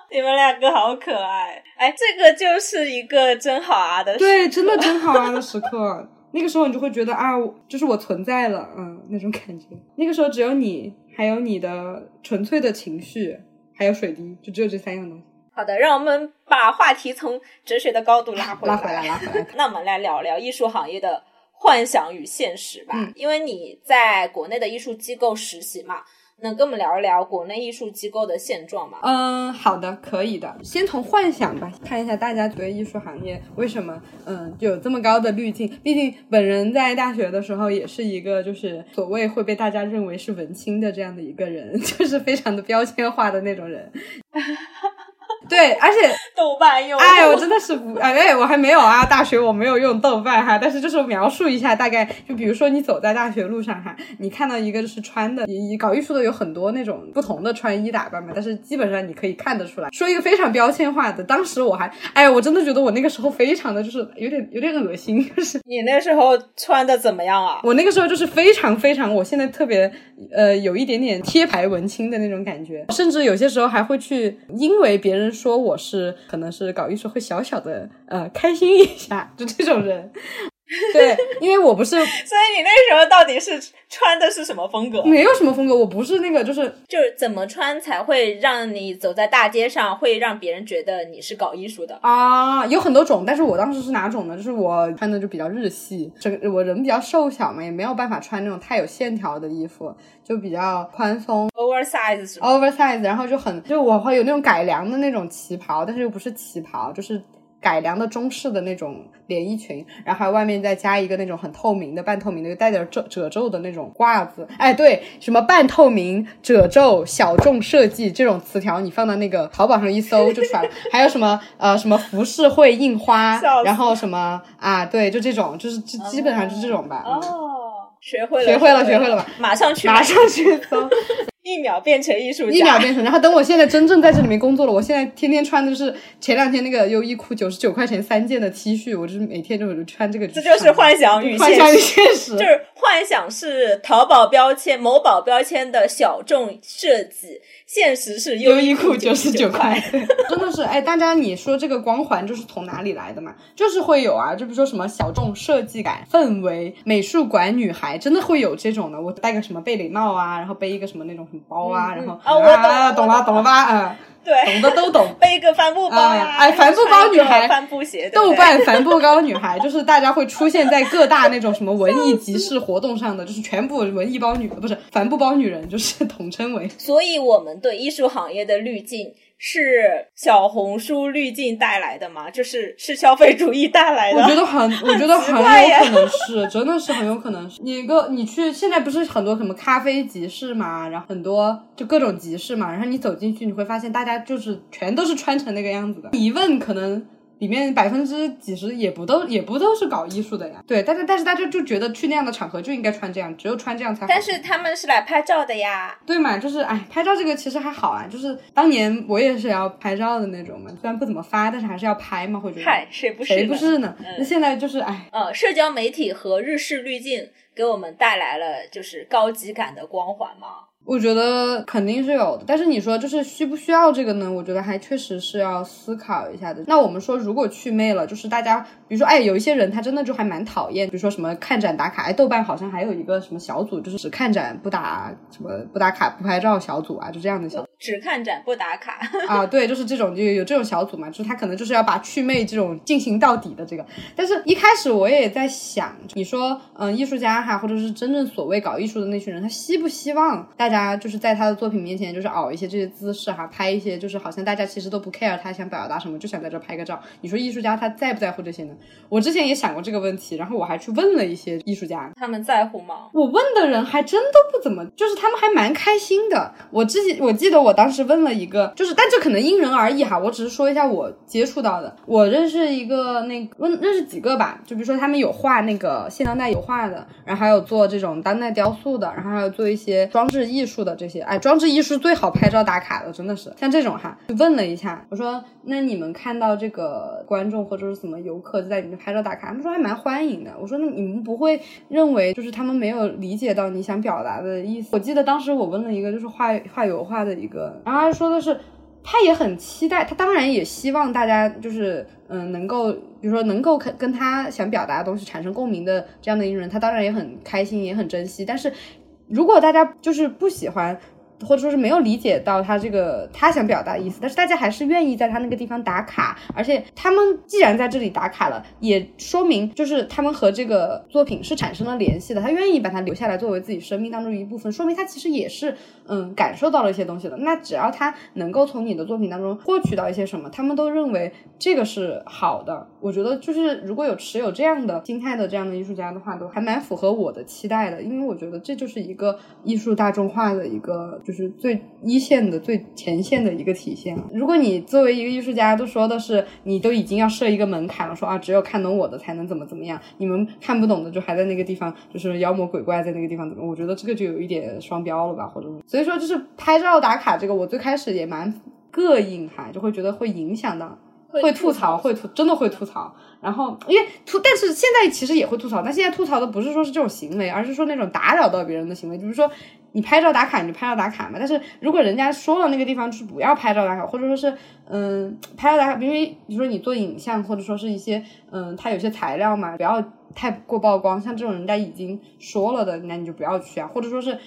你们两个好可爱，哎，这个就是一个真好啊的，对，真的真好啊的时刻。那个时候你就会觉得啊，就是我存在了，嗯，那种感觉。那个时候只有你，还有你的纯粹的情绪，还有水滴，就只有这三样东西。好的，让我们把话题从哲学的高度拉回来，拉回来，拉回来。那我们来聊聊艺术行业的幻想与现实吧，因为你在国内的艺术机构实习嘛。能跟我们聊一聊国内艺术机构的现状吗？嗯，好的，可以的。先从幻想吧，看一下大家对艺术行业为什么嗯有这么高的滤镜。毕竟本人在大学的时候也是一个就是所谓会被大家认为是文青的这样的一个人，就是非常的标签化的那种人。对，而且 豆瓣用，哎，我真的是不，哎，我还没有啊，大学我没有用豆瓣哈，但是就是描述一下，大概就比如说你走在大学路上哈，你看到一个就是穿的，你搞艺术的有很多那种不同的穿衣打扮嘛，但是基本上你可以看得出来，说一个非常标签化的，当时我还，哎，我真的觉得我那个时候非常的就是有点有点恶心，就是你那时候穿的怎么样啊？我那个时候就是非常非常，我现在特别呃有一点点贴牌文青的那种感觉，甚至有些时候还会去，因为别人说我是可能是搞艺术，会小小的呃开心一下，就这种人。对，因为我不是，所以你那时候到底是穿的是什么风格？没有什么风格，我不是那个，就是就是怎么穿才会让你走在大街上，会让别人觉得你是搞艺术的啊？有很多种，但是我当时是哪种呢？就是我穿的就比较日系，整个我人比较瘦小嘛，也没有办法穿那种太有线条的衣服，就比较宽松，oversize oversize，然后就很就我会有那种改良的那种旗袍，但是又不是旗袍，就是。改良的中式的那种连衣裙，然后还外面再加一个那种很透明的、半透明的、带点褶褶皱的那种褂子。哎，对，什么半透明、褶皱、小众设计这种词条，你放到那个淘宝上一搜就出来了。还有什么呃什么服饰会印花，然后什么啊，对，就这种，就是基基本上就这种吧。哦，学会了，学会了，学会了吧？马上去，马上去搜。一秒变成艺术家，一秒变成。然后等我现在真正在这里面工作了，我现在天天穿的是前两天那个优衣库九十九块钱三件的 T 恤，我就是每天就穿这个。这就是幻想与幻想与现实，就是幻想是淘宝标签、某宝标签的小众设计。现实是优衣库九十九块，真的是哎，大家你说这个光环就是从哪里来的嘛？就是会有啊，就比如说什么小众设计感、氛围、美术馆女孩，真的会有这种的。我戴个什么贝雷帽啊，然后背一个什么那种包啊，然后啊，我懂了懂了吧？嗯。对，懂的都懂，背个帆布包呀，哎，帆布包女孩，帆布鞋，豆瓣帆布包女孩，就是大家会出现在各大那种什么文艺集市活动上的，就是全部文艺包女，不是帆布包女人，就是统称为。所以我们对艺术行业的滤镜。是小红书滤镜带来的吗？就是是消费主义带来的？我觉得很，我觉得很有可能是，真的是很有可能是。你个你去现在不是很多什么咖啡集市嘛，然后很多就各种集市嘛，然后你走进去你会发现大家就是全都是穿成那个样子的。一问可能。里面百分之几十也不都也不都是搞艺术的呀，对，但是但是大家就觉得去那样的场合就应该穿这样，只有穿这样才好。但是他们是来拍照的呀，对嘛？就是哎，拍照这个其实还好啊，就是当年我也是要拍照的那种嘛，虽然不怎么发，但是还是要拍嘛，会觉得。嗨，谁不是？谁不是呢？那现在就是哎，呃，社交媒体和日式滤镜给我们带来了就是高级感的光环吗？我觉得肯定是有的，但是你说就是需不需要这个呢？我觉得还确实是要思考一下的。那我们说，如果去魅了，就是大家，比如说，哎，有一些人他真的就还蛮讨厌，比如说什么看展打卡，哎，豆瓣好像还有一个什么小组，就是只看展不打什么不打卡不拍照小组啊，就这样的小。只看展不打卡啊，对，就是这种就有这种小组嘛，就是他可能就是要把祛魅这种进行到底的这个。但是一开始我也在想，你说，嗯，艺术家哈，或者是真正所谓搞艺术的那群人，他希不希望大家就是在他的作品面前就是熬一些这些姿势哈，拍一些就是好像大家其实都不 care 他想表达什么，就想在这拍个照。你说艺术家他在不在乎这些呢？我之前也想过这个问题，然后我还去问了一些艺术家，他们在乎吗？我问的人还真都不怎么，就是他们还蛮开心的。我之前我记得我。当时问了一个，就是，但这可能因人而异哈。我只是说一下我接触到的，我认识一个那问认识几个吧，就比如说他们有画那个现当代油画的，然后还有做这种当代雕塑的，然后还有做一些装置艺术的这些。哎，装置艺术最好拍照打卡的，真的是像这种哈。就问了一下，我说那你们看到这个观众或者是什么游客在里面拍照打卡，他们说还蛮欢迎的。我说那你们不会认为就是他们没有理解到你想表达的意思？我记得当时我问了一个就是画画油画的一个。然后他说的是，他也很期待，他当然也希望大家就是，嗯，能够，比如说能够跟跟他想表达的东西产生共鸣的这样的一个人，他当然也很开心，也很珍惜。但是如果大家就是不喜欢。或者说是没有理解到他这个他想表达的意思，但是大家还是愿意在他那个地方打卡，而且他们既然在这里打卡了，也说明就是他们和这个作品是产生了联系的，他愿意把它留下来作为自己生命当中一部分，说明他其实也是嗯感受到了一些东西的。那只要他能够从你的作品当中获取到一些什么，他们都认为这个是好的。我觉得就是如果有持有这样的心态的这样的艺术家的话，都还蛮符合我的期待的，因为我觉得这就是一个艺术大众化的一个，就是最一线的、最前线的一个体现。如果你作为一个艺术家都说的是你都已经要设一个门槛了，说啊只有看懂我的才能怎么怎么样，你们看不懂的就还在那个地方，就是妖魔鬼怪在那个地方怎么？我觉得这个就有一点双标了吧，或者所以说就是拍照打卡这个，我最开始也蛮膈应哈，就会觉得会影响到。会吐槽，会吐，真的会吐槽。然后，因为吐，但是现在其实也会吐槽。但现在吐槽的不是说是这种行为，而是说那种打扰到别人的行为。比如说，你拍照打卡，你就拍照打卡嘛。但是如果人家说了那个地方就是不要拍照打卡，或者说是嗯拍照打卡，因为比如说你做影像，或者说是一些嗯它有些材料嘛，不要太过曝光。像这种人家已经说了的，那你就不要去啊。或者说是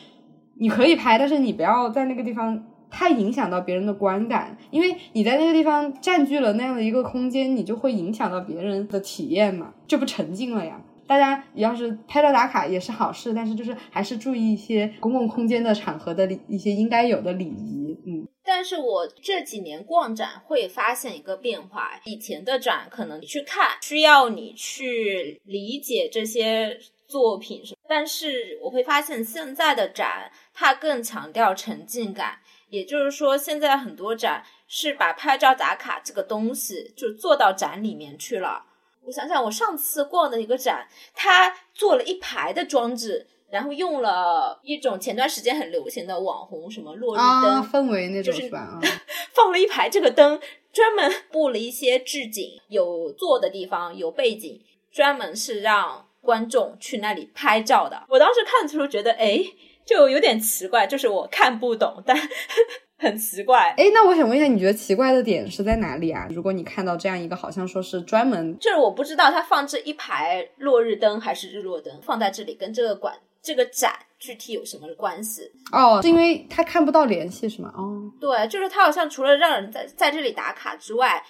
你可以拍，但是你不要在那个地方。太影响到别人的观感，因为你在那个地方占据了那样的一个空间，你就会影响到别人的体验嘛，就不沉浸了呀。大家要是拍照打卡也是好事，但是就是还是注意一些公共空间的场合的礼一些应该有的礼仪。嗯，但是我这几年逛展会发现一个变化，以前的展可能你去看需要你去理解这些作品什么，但是我会发现现在的展它更强调沉浸感。也就是说，现在很多展是把拍照打卡这个东西就做到展里面去了。我想想，我上次逛的一个展，它做了一排的装置，然后用了一种前段时间很流行的网红什么落日灯氛围那种，就是吧？放了一排这个灯，专门布了一些置景，有坐的地方，有背景，专门是让观众去那里拍照的。我当时看的时候觉得，哎。就有点奇怪，就是我看不懂，但 很奇怪。哎，那我想问一下，你觉得奇怪的点是在哪里啊？如果你看到这样一个，好像说是专门，就是我不知道他放这一排落日灯还是日落灯放在这里，跟这个馆这个展具体有什么关系？哦，是因为他看不到联系是吗？哦，对，就是他好像除了让人在在这里打卡之外，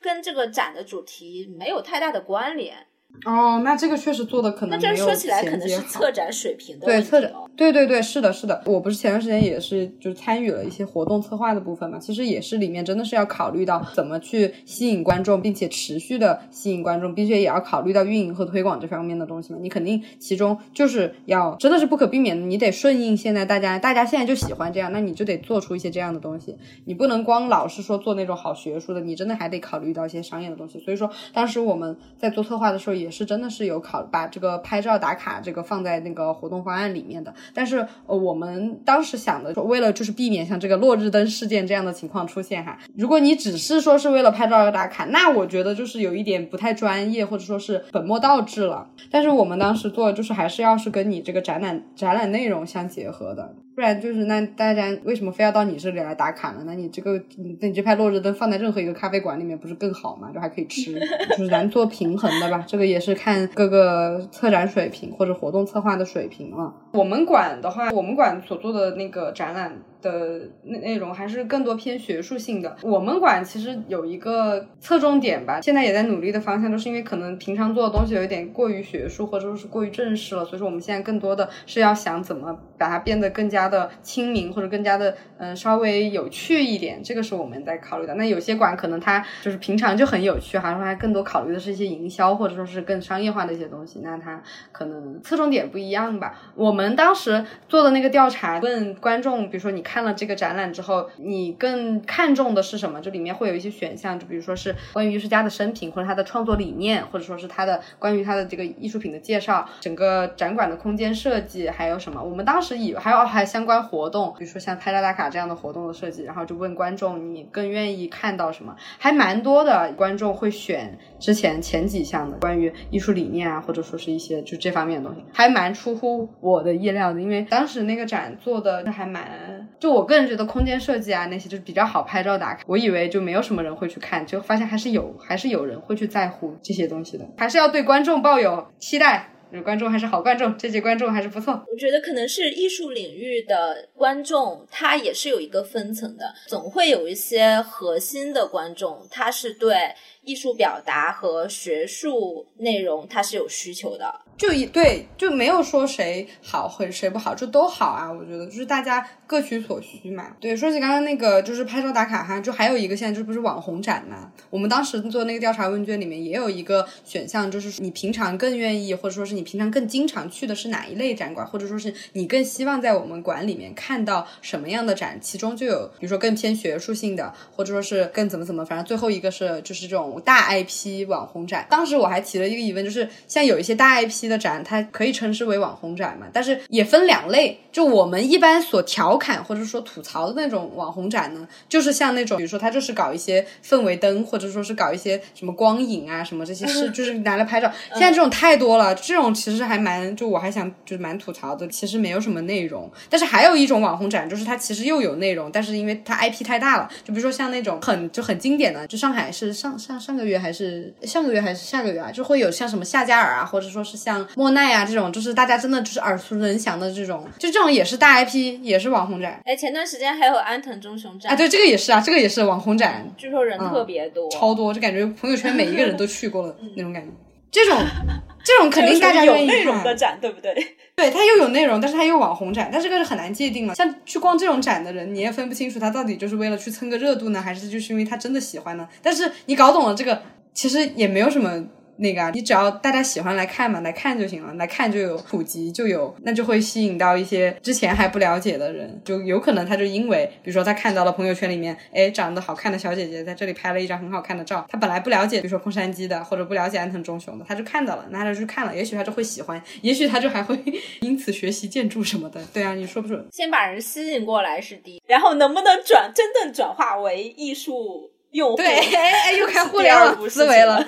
跟这个展的主题没有太大的关联。哦，那这个确实做的可能没有说起来可能是策展水平的对策展，对对对，是的，是的。我不是前段时间也是就是参与了一些活动策划的部分嘛，其实也是里面真的是要考虑到怎么去吸引观众，并且持续的吸引观众，并且也要考虑到运营和推广这方面的东西嘛。你肯定其中就是要真的是不可避免的，你得顺应现在大家，大家现在就喜欢这样，那你就得做出一些这样的东西。你不能光老是说做那种好学术的，你真的还得考虑到一些商业的东西。所以说，当时我们在做策划的时候，也也是真的是有。考把这个拍照打卡这个放在那个活动方案里面的，但是呃，我们当时想的说，为了就是避免像这个落日灯事件这样的情况出现哈，如果你只是说是为了拍照打卡，那我觉得就是有一点不太专业，或者说是本末倒置了。但是我们当时做就是还是要是跟你这个展览展览内容相结合的。不然就是那大家为什么非要到你这里来打卡呢？那你这个，那你这排落日灯放在任何一个咖啡馆里面不是更好吗？就还可以吃，就是咱做平衡的吧。这个也是看各个策展水平或者活动策划的水平了。我们馆的话，我们馆所做的那个展览。的内内容还是更多偏学术性的。我们馆其实有一个侧重点吧，现在也在努力的方向，就是因为可能平常做的东西有一点过于学术，或者说是过于正式了，所以说我们现在更多的是要想怎么把它变得更加的亲民，或者更加的嗯稍微有趣一点。这个是我们在考虑的。那有些馆可能它就是平常就很有趣，还是说它更多考虑的是一些营销，或者说是更商业化的一些东西，那它可能侧重点不一样吧。我们当时做的那个调查，问观众，比如说你看。看了这个展览之后，你更看重的是什么？就里面会有一些选项，就比如说是关于艺术家的生平，或者他的创作理念，或者说是他的关于他的这个艺术品的介绍，整个展馆的空间设计，还有什么？我们当时以还有还相关活动，比如说像拍照打卡这样的活动的设计，然后就问观众，你更愿意看到什么？还蛮多的观众会选之前前几项的关于艺术理念啊，或者说是一些就这方面的东西，还蛮出乎我的意料的，因为当时那个展做的还蛮。就我个人觉得空间设计啊那些就是比较好拍照打卡，我以为就没有什么人会去看，就发现还是有，还是有人会去在乎这些东西的，还是要对观众抱有期待，观众还是好观众，这届观众还是不错。我觉得可能是艺术领域的观众，他也是有一个分层的，总会有一些核心的观众，他是对艺术表达和学术内容他是有需求的。就一对就没有说谁好或者谁不好，就都好啊。我觉得就是大家各取所需嘛。对，说起刚刚那个就是拍照打卡哈，就还有一个现在就不是网红展嘛。我们当时做那个调查问卷里面也有一个选项，就是你平常更愿意或者说是你平常更经常去的是哪一类展馆，或者说是你更希望在我们馆里面看到什么样的展。其中就有比如说更偏学术性的，或者说是更怎么怎么，反正最后一个是就是这种大 IP 网红展。当时我还提了一个疑问，就是像有一些大 IP。的展，它可以称之为网红展嘛？但是也分两类，就我们一般所调侃或者说吐槽的那种网红展呢，就是像那种，比如说他就是搞一些氛围灯，或者说是搞一些什么光影啊，什么这些事 就是拿来拍照。现在这种太多了，这种其实还蛮，就我还想就是蛮吐槽的，其实没有什么内容。但是还有一种网红展，就是它其实又有内容，但是因为它 IP 太大了，就比如说像那种很就很经典的，就上海是上上上个月还是上个月还是下个月啊，就会有像什么夏加尔啊，或者说是像。莫奈啊，这种就是大家真的就是耳熟能详的这种，就这种也是大 IP，也是网红展。哎，前段时间还有安藤忠雄展，啊，对，这个也是啊，这个也是网红展，据说人特别多，超多，就感觉朋友圈每一个人都去过了那种感觉。这种 这种肯定大家有内容的展，对不对？对，它又有内容，但是它又网红展，但这个是很难界定了。像去逛这种展的人，你也分不清楚他到底就是为了去蹭个热度呢，还是就是因为他真的喜欢呢？但是你搞懂了这个，其实也没有什么。那个啊，你只要大家喜欢来看嘛，来看就行了，来看就有普及，就有，那就会吸引到一些之前还不了解的人，就有可能他就因为，比如说他看到了朋友圈里面，哎，长得好看的小姐姐在这里拍了一张很好看的照，他本来不了解，比如说空山鸡的，或者不了解安藤忠雄的，他就看到了，那他就去看了，也许他就会喜欢，也许他就还会 因此学习建筑什么的，对啊，你说不准。先把人吸引过来是第一，然后能不能转真正转化为艺术？用对，哎，又开 互联网思维了，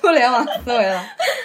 互联网思维了。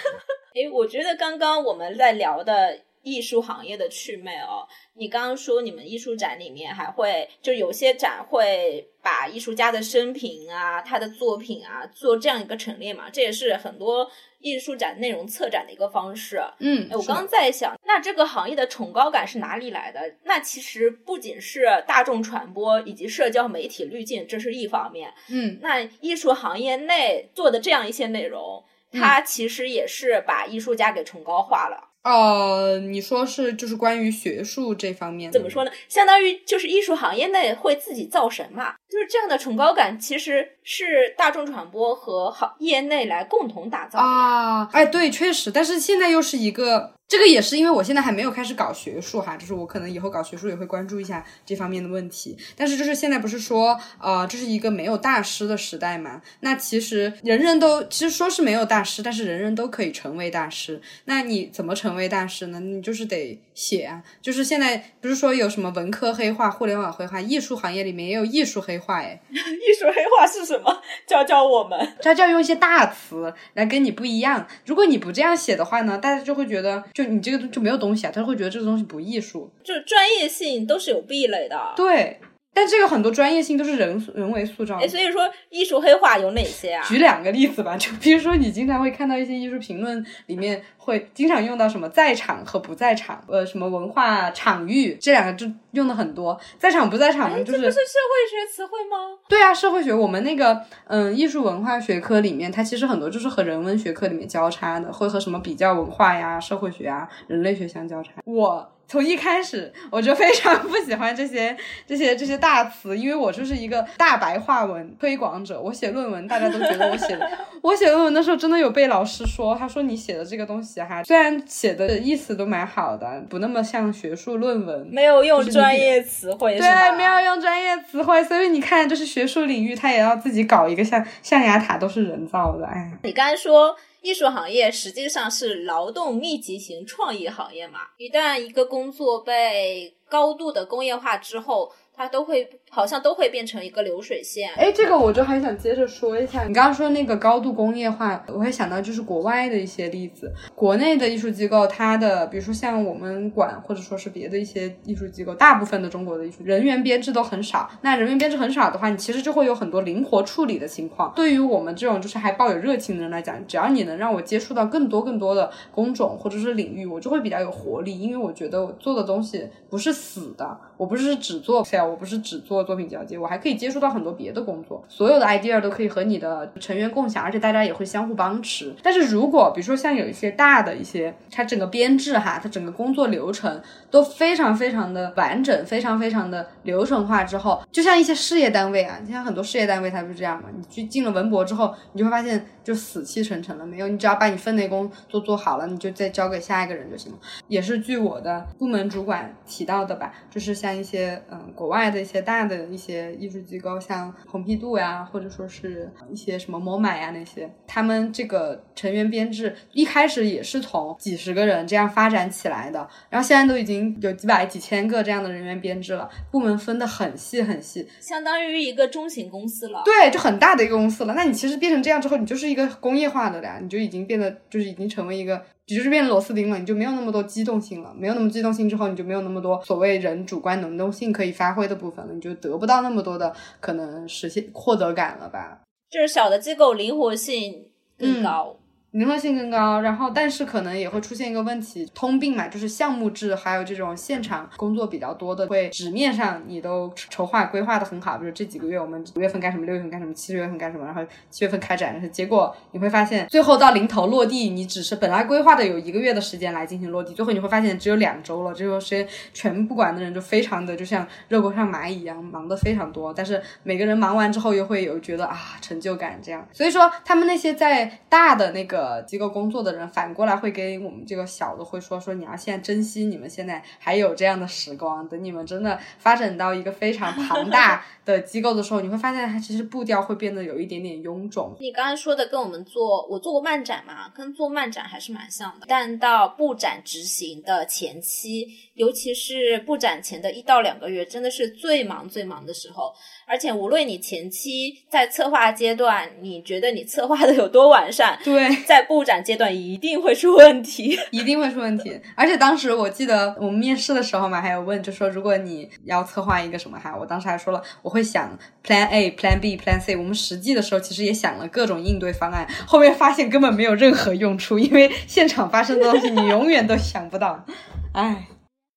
哎，我觉得刚刚我们在聊的艺术行业的趣味哦，你刚刚说你们艺术展里面还会，就有些展会把艺术家的生平啊、他的作品啊做这样一个陈列嘛，这也是很多。艺术展内容策展的一个方式，嗯，我刚刚在想，那这个行业的崇高感是哪里来的？那其实不仅是大众传播以及社交媒体滤镜，这是一方面，嗯，那艺术行业内做的这样一些内容，它其实也是把艺术家给崇高化了。呃，你说是就是关于学术这方面，怎么说呢？相当于就是艺术行业内会自己造神嘛，就是这样的崇高感，其实是大众传播和行业内来共同打造啊。哎，对，确实，但是现在又是一个。这个也是因为我现在还没有开始搞学术哈，就是我可能以后搞学术也会关注一下这方面的问题。但是就是现在不是说，呃，这是一个没有大师的时代嘛？那其实人人都其实说是没有大师，但是人人都可以成为大师。那你怎么成为大师呢？你就是得写啊。就是现在不是说有什么文科黑化、互联网黑化，艺术行业里面也有艺术黑化哎。艺术黑化是什么？教教我们。他就要用一些大词来跟你不一样。如果你不这样写的话呢，大家就会觉得。就你这个就没有东西啊，他会觉得这个东西不艺术，就专业性都是有壁垒的。对，但这个很多专业性都是人人为塑造。哎，所以说艺术黑化有哪些啊？举两个例子吧，就比如说你经常会看到一些艺术评论里面会经常用到什么在场和不在场，呃，什么文化场域这两个就用的很多。在场不在场呢，就是这不是社会学词汇吗？对啊，社会学我们那个嗯艺术文化学科里面，它其实很多就是和人文学科里面交叉的，会和什么比较文化呀、社会学啊、人类学相交叉。我。从一开始我就非常不喜欢这些这些这些大词，因为我就是一个大白话文推广者。我写论文，大家都觉得我写的，我写论文的时候真的有被老师说，他说你写的这个东西哈，虽然写的意思都蛮好的，不那么像学术论文，没有用专业词汇，对，没有用专业词汇，所以你看，就是学术领域，他也要自己搞一个像象牙塔都是人造的，哎，你刚才说。艺术行业实际上是劳动密集型创意行业嘛？一旦一个工作被高度的工业化之后，它都会好像都会变成一个流水线。哎，这个我就还想接着说一下，你刚刚说那个高度工业化，我会想到就是国外的一些例子。国内的艺术机构，它的比如说像我们馆，或者说是别的一些艺术机构，大部分的中国的艺术人员编制都很少。那人员编制很少的话，你其实就会有很多灵活处理的情况。对于我们这种就是还抱有热情的人来讲，只要你能让我接触到更多更多的工种或者是领域，我就会比较有活力，因为我觉得我做的东西不是死的，我不是只做 sale，我不是只做作品交接，我还可以接触到很多别的工作，所有的 idea 都可以和你的成员共享，而且大家也会相互帮持。但是如果比如说像有一些大的一些，它整个编制哈，它整个工作流程都非常非常的完整，非常非常的流程化之后，就像一些事业单位啊，像很多事业单位它不是这样嘛，你去进了文博之后，你就会发现就死气沉沉了，没有，你只要把你分内工作做好了，你就再交给下一个人就行了。也是据我的部门主管提到的吧，就是像一些嗯国外的一些大的一些艺术机构，像蓬皮杜呀，或者说是一些什么 MoMA 呀那些，他们这个成员编制一开始也是从几十个人这样发展起来的，然后现在都已经有几百几千个这样的人员编制了，部门分得很细很细，相当于一个中型公司了。对，就很大的一个公司了。那你其实变成这样之后，你就是一个工业化的了呀，你就已经变得就是已经成为一个。你就是变螺丝钉了，你就没有那么多机动性了，没有那么机动性之后，你就没有那么多所谓人主观能动性可以发挥的部分了，你就得不到那么多的可能实现获得感了吧？就是小的机构灵活性更高。灵活性更高，然后但是可能也会出现一个问题，通病嘛，就是项目制还有这种现场工作比较多的，会纸面上你都筹划规划的很好，比如这几个月我们五月份干什么，六月份干什么，七月份干什么，然后七月份开展，结果你会发现最后到临头落地，你只是本来规划的有一个月的时间来进行落地，最后你会发现只有两周了，这个时间全部管的人就非常的就像热锅上蚂蚁一样，忙得非常多，但是每个人忙完之后又会有觉得啊成就感这样，所以说他们那些在大的那个。呃，机构工作的人反过来会跟我们这个小的会说说，你要现在珍惜你们现在还有这样的时光，等你们真的发展到一个非常庞大 的机构的时候，你会发现它其实步调会变得有一点点臃肿。你刚才说的跟我们做，我做过漫展嘛，跟做漫展还是蛮像的。但到布展执行的前期，尤其是布展前的一到两个月，真的是最忙最忙的时候。而且无论你前期在策划阶段，你觉得你策划的有多完善，对，在布展阶段一定会出问题，一定会出问题。而且当时我记得我们面试的时候嘛，还有问，就说如果你要策划一个什么哈，我当时还说了我会想 Plan A、Plan B、Plan C。我们实际的时候其实也想了各种应对方案，后面发现根本没有任何用处，因为现场发生的东西你永远都想不到。唉，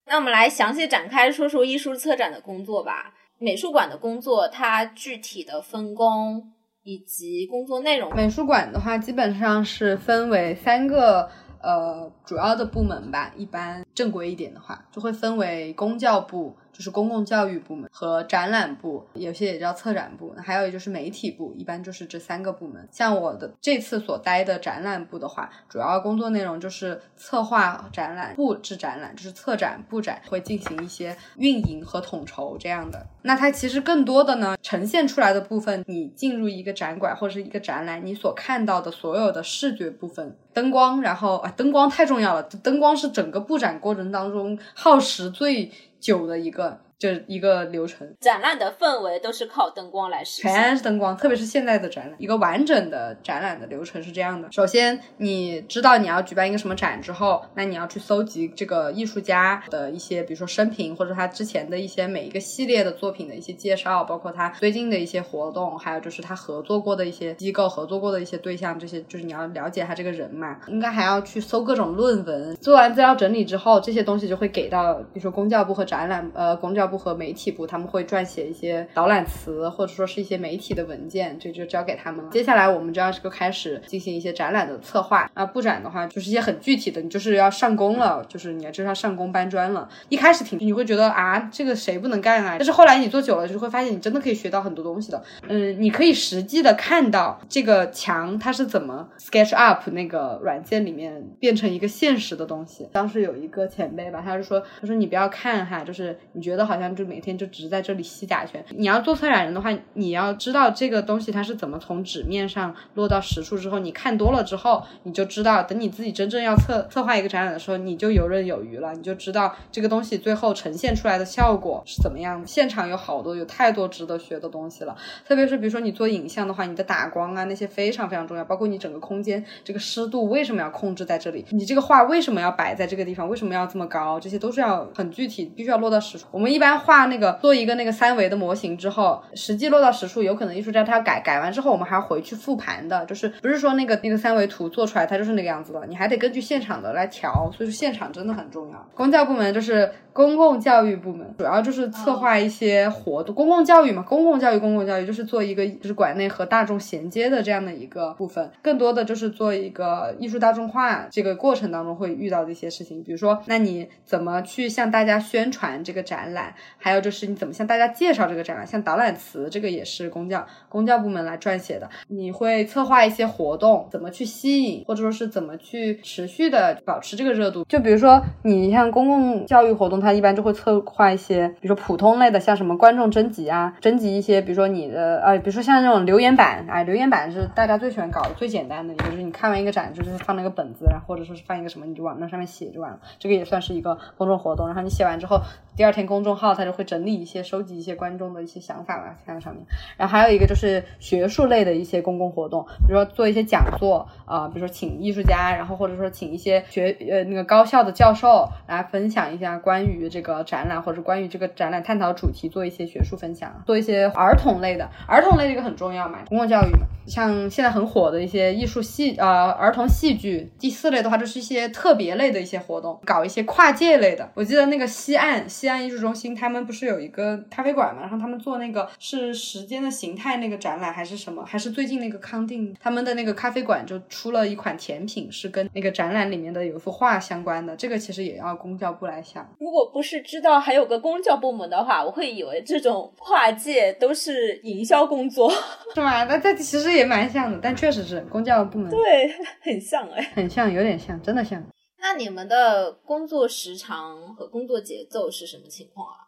那我们来详细展开说说艺术策展的工作吧。美术馆的工作，它具体的分工以及工作内容。美术馆的话，基本上是分为三个呃主要的部门吧。一般正规一点的话，就会分为公教部。就是公共教育部门和展览部，有些也叫策展部，还有就是媒体部，一般就是这三个部门。像我的这次所待的展览部的话，主要工作内容就是策划展览、布置展览，就是策展、布展，会进行一些运营和统筹这样的。那它其实更多的呢，呈现出来的部分，你进入一个展馆或者是一个展览，你所看到的所有的视觉部分，灯光，然后啊，灯光太重要了，灯光是整个布展过程当中耗时最。久的一个。就是一个流程，展览的氛围都是靠灯光来实现，全是灯光，特别是现在的展览，一个完整的展览的流程是这样的：首先，你知道你要举办一个什么展之后，那你要去搜集这个艺术家的一些，比如说生平，或者他之前的一些每一个系列的作品的一些介绍，包括他最近的一些活动，还有就是他合作过的一些机构、合作过的一些对象，这些就是你要了解他这个人嘛。应该还要去搜各种论文，做完资料整理之后，这些东西就会给到，比如说公教部和展览，呃，公教。部和媒体部他们会撰写一些导览词，或者说是一些媒体的文件，这就交给他们了。接下来我们就要这个开始进行一些展览的策划啊。布展的话就是一些很具体的，你就是要上工了，就是你要就要上工搬砖了。一开始挺你会觉得啊，这个谁不能干啊？但是后来你做久了，就会发现你真的可以学到很多东西的。嗯，你可以实际的看到这个墙它是怎么 sketch up 那个软件里面变成一个现实的东西。当时有一个前辈吧，他就说，他说你不要看哈，就是你觉得好。像像就每天就只在这里吸甲醛。你要做策展人的话，你要知道这个东西它是怎么从纸面上落到实处之后，你看多了之后，你就知道，等你自己真正要策策划一个展览的时候，你就游刃有余了，你就知道这个东西最后呈现出来的效果是怎么样。现场有好多有太多值得学的东西了，特别是比如说你做影像的话，你的打光啊那些非常非常重要，包括你整个空间这个湿度为什么要控制在这里，你这个画为什么要摆在这个地方，为什么要这么高，这些都是要很具体，必须要落到实处。我们一般。画那个做一个那个三维的模型之后，实际落到实处，有可能艺术家他要改，改完之后我们还要回去复盘的，就是不是说那个那个三维图做出来它就是那个样子的，你还得根据现场的来调，所以说现场真的很重要。公教部门就是。公共教育部门，主要就是策划一些活动，公共教育嘛，公共教育，公共教育就是做一个就是馆内和大众衔接的这样的一个部分，更多的就是做一个艺术大众化这个过程当中会遇到的一些事情，比如说，那你怎么去向大家宣传这个展览，还有就是你怎么向大家介绍这个展览，像导览词这个也是公教公教部门来撰写的，你会策划一些活动，怎么去吸引，或者说是怎么去持续的保持这个热度，就比如说你像公共教育活动，它一般就会策划一些，比如说普通类的，像什么观众征集啊，征集一些，比如说你的呃，比如说像那种留言板，哎，留言板是大家最喜欢搞的，最简单的，就是你看完一个展，就是放那个本子，然后或者说是放一个什么，你就往那上面写就完了，这个也算是一个公众活动。然后你写完之后，第二天公众号它就会整理一些、收集一些观众的一些想法吧，放在上面。然后还有一个就是学术类的一些公共活动，比如说做一些讲座啊、比如说请艺术家，然后或者说请一些学呃那个高校的教授来分享一下关于这个展览或者关于这个展览探讨主题，做一些学术分享，做一些儿童类的，儿童类这个很重要嘛，公共教育嘛。像现在很火的一些艺术戏呃儿童戏剧，第四类的话就是一些特别类的一些活动，搞一些跨界类的。我记得那个西岸西岸艺术中心，他们不是有一个咖啡馆嘛，然后他们做那个是时间的形态那个展览还是什么，还是最近那个康定他们的那个咖啡馆就出了一款甜品，是跟那个展览里面的有一幅画相关的，这个其实也要公教部来想。如果不是知道还有个公教部门的话，我会以为这种跨界都是营销工作。是吗？那这其实也蛮像的，但确实是公教部门对，很像哎。很像，有点像，真的像。那你们的工作时长和工作节奏是什么情况啊？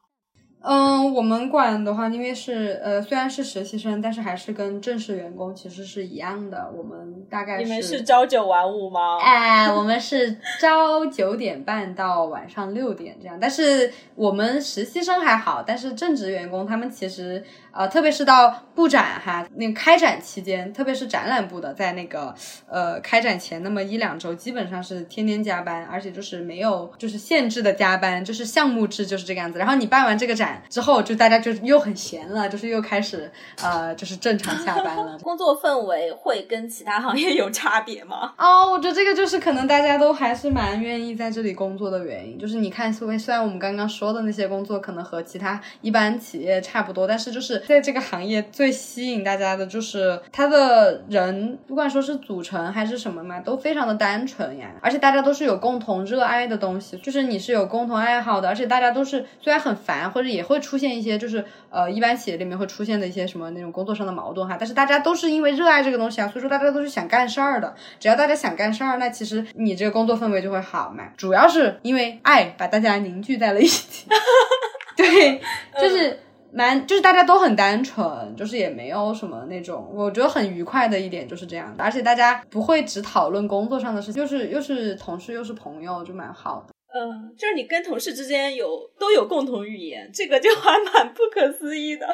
嗯，我们管的话，因为是呃，虽然是实习生，但是还是跟正式员工其实是一样的。我们大概你们是朝九晚五吗？哎，我们是朝九点半到晚上六点这样，但是我们实习生还好，但是正职员工他们其实呃，特别是到布展哈，那个开展期间，特别是展览部的，在那个呃开展前那么一两周，基本上是天天加班，而且就是没有就是限制的加班，就是项目制就是这个样子。然后你办完这个展之后，就大家就又很闲了，就是又开始呃就是正常下班了。工作氛围会跟其他行业有差别吗？哦，我觉得这个就是可能大家都还是蛮愿意在这里工作的原因。就是你看，虽虽然我们刚刚说的那些工作可能和其他一般企业差不多，但是就是在这个行业最吸引大家的就是他的人，不管说是组成还是什么嘛，都非常的单纯呀。而且大家都是有共同热爱的东西，就是你是有共同爱好的，而且大家都是虽然很烦，或者也会出现一些就是呃一般企业里面会出现的一些什么那种工作上的矛盾哈，但是大家都是因为热爱这个东西啊，所以说大家都是想干事儿的。只要大家想干事儿，那其实你这个工作氛围就会好嘛。主要是因为爱把大家凝聚在了一起，对，就是。蛮就是大家都很单纯，就是也没有什么那种，我觉得很愉快的一点就是这样的，而且大家不会只讨论工作上的事情，就是又是同事又是朋友，就蛮好的。嗯，就是你跟同事之间有都有共同语言，这个就还蛮不可思议的。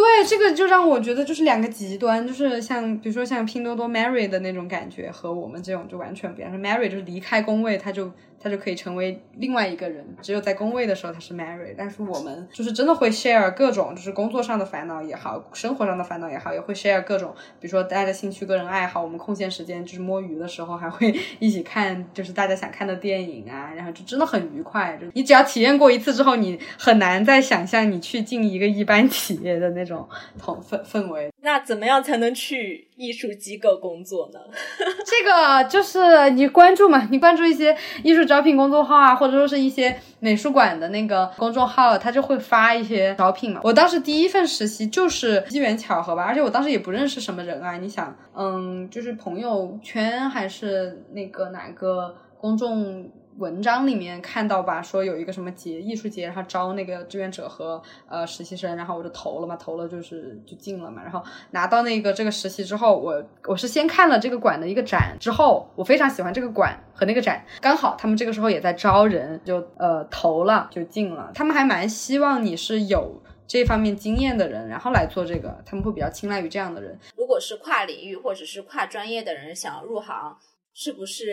对，这个就让我觉得就是两个极端，就是像比如说像拼多多 Mary 的那种感觉，和我们这种就完全不一样。Mary 就是离开工位，他就他就可以成为另外一个人，只有在工位的时候他是 Mary。但是我们就是真的会 share 各种，就是工作上的烦恼也好，生活上的烦恼也好，也会 share 各种，比如说大家的兴趣、个人爱好。我们空闲时间就是摸鱼的时候，还会 一起看就是大家想看的电影啊，然后就真的很愉快。就你只要体验过一次之后，你很难再想象你去进一个一般企业的那种同氛氛围。那怎么样才能去艺术机构工作呢？这个就是你关注嘛，你关注一些艺术招聘公众号啊，或者说是一些美术馆的那个公众号，他就会发一些招聘嘛。我当时第一份实习就是机缘巧合吧，而且我当时也不认识什么人啊。你想，嗯，就是朋友圈还是那个哪个公众。文章里面看到吧，说有一个什么节艺术节，然后招那个志愿者和呃实习生，然后我就投了嘛，投了就是就进了嘛，然后拿到那个这个实习之后，我我是先看了这个馆的一个展，之后我非常喜欢这个馆和那个展，刚好他们这个时候也在招人，就呃投了就进了，他们还蛮希望你是有这方面经验的人，然后来做这个，他们会比较青睐于这样的人。如果是跨领域或者是跨专业的人想要入行，是不是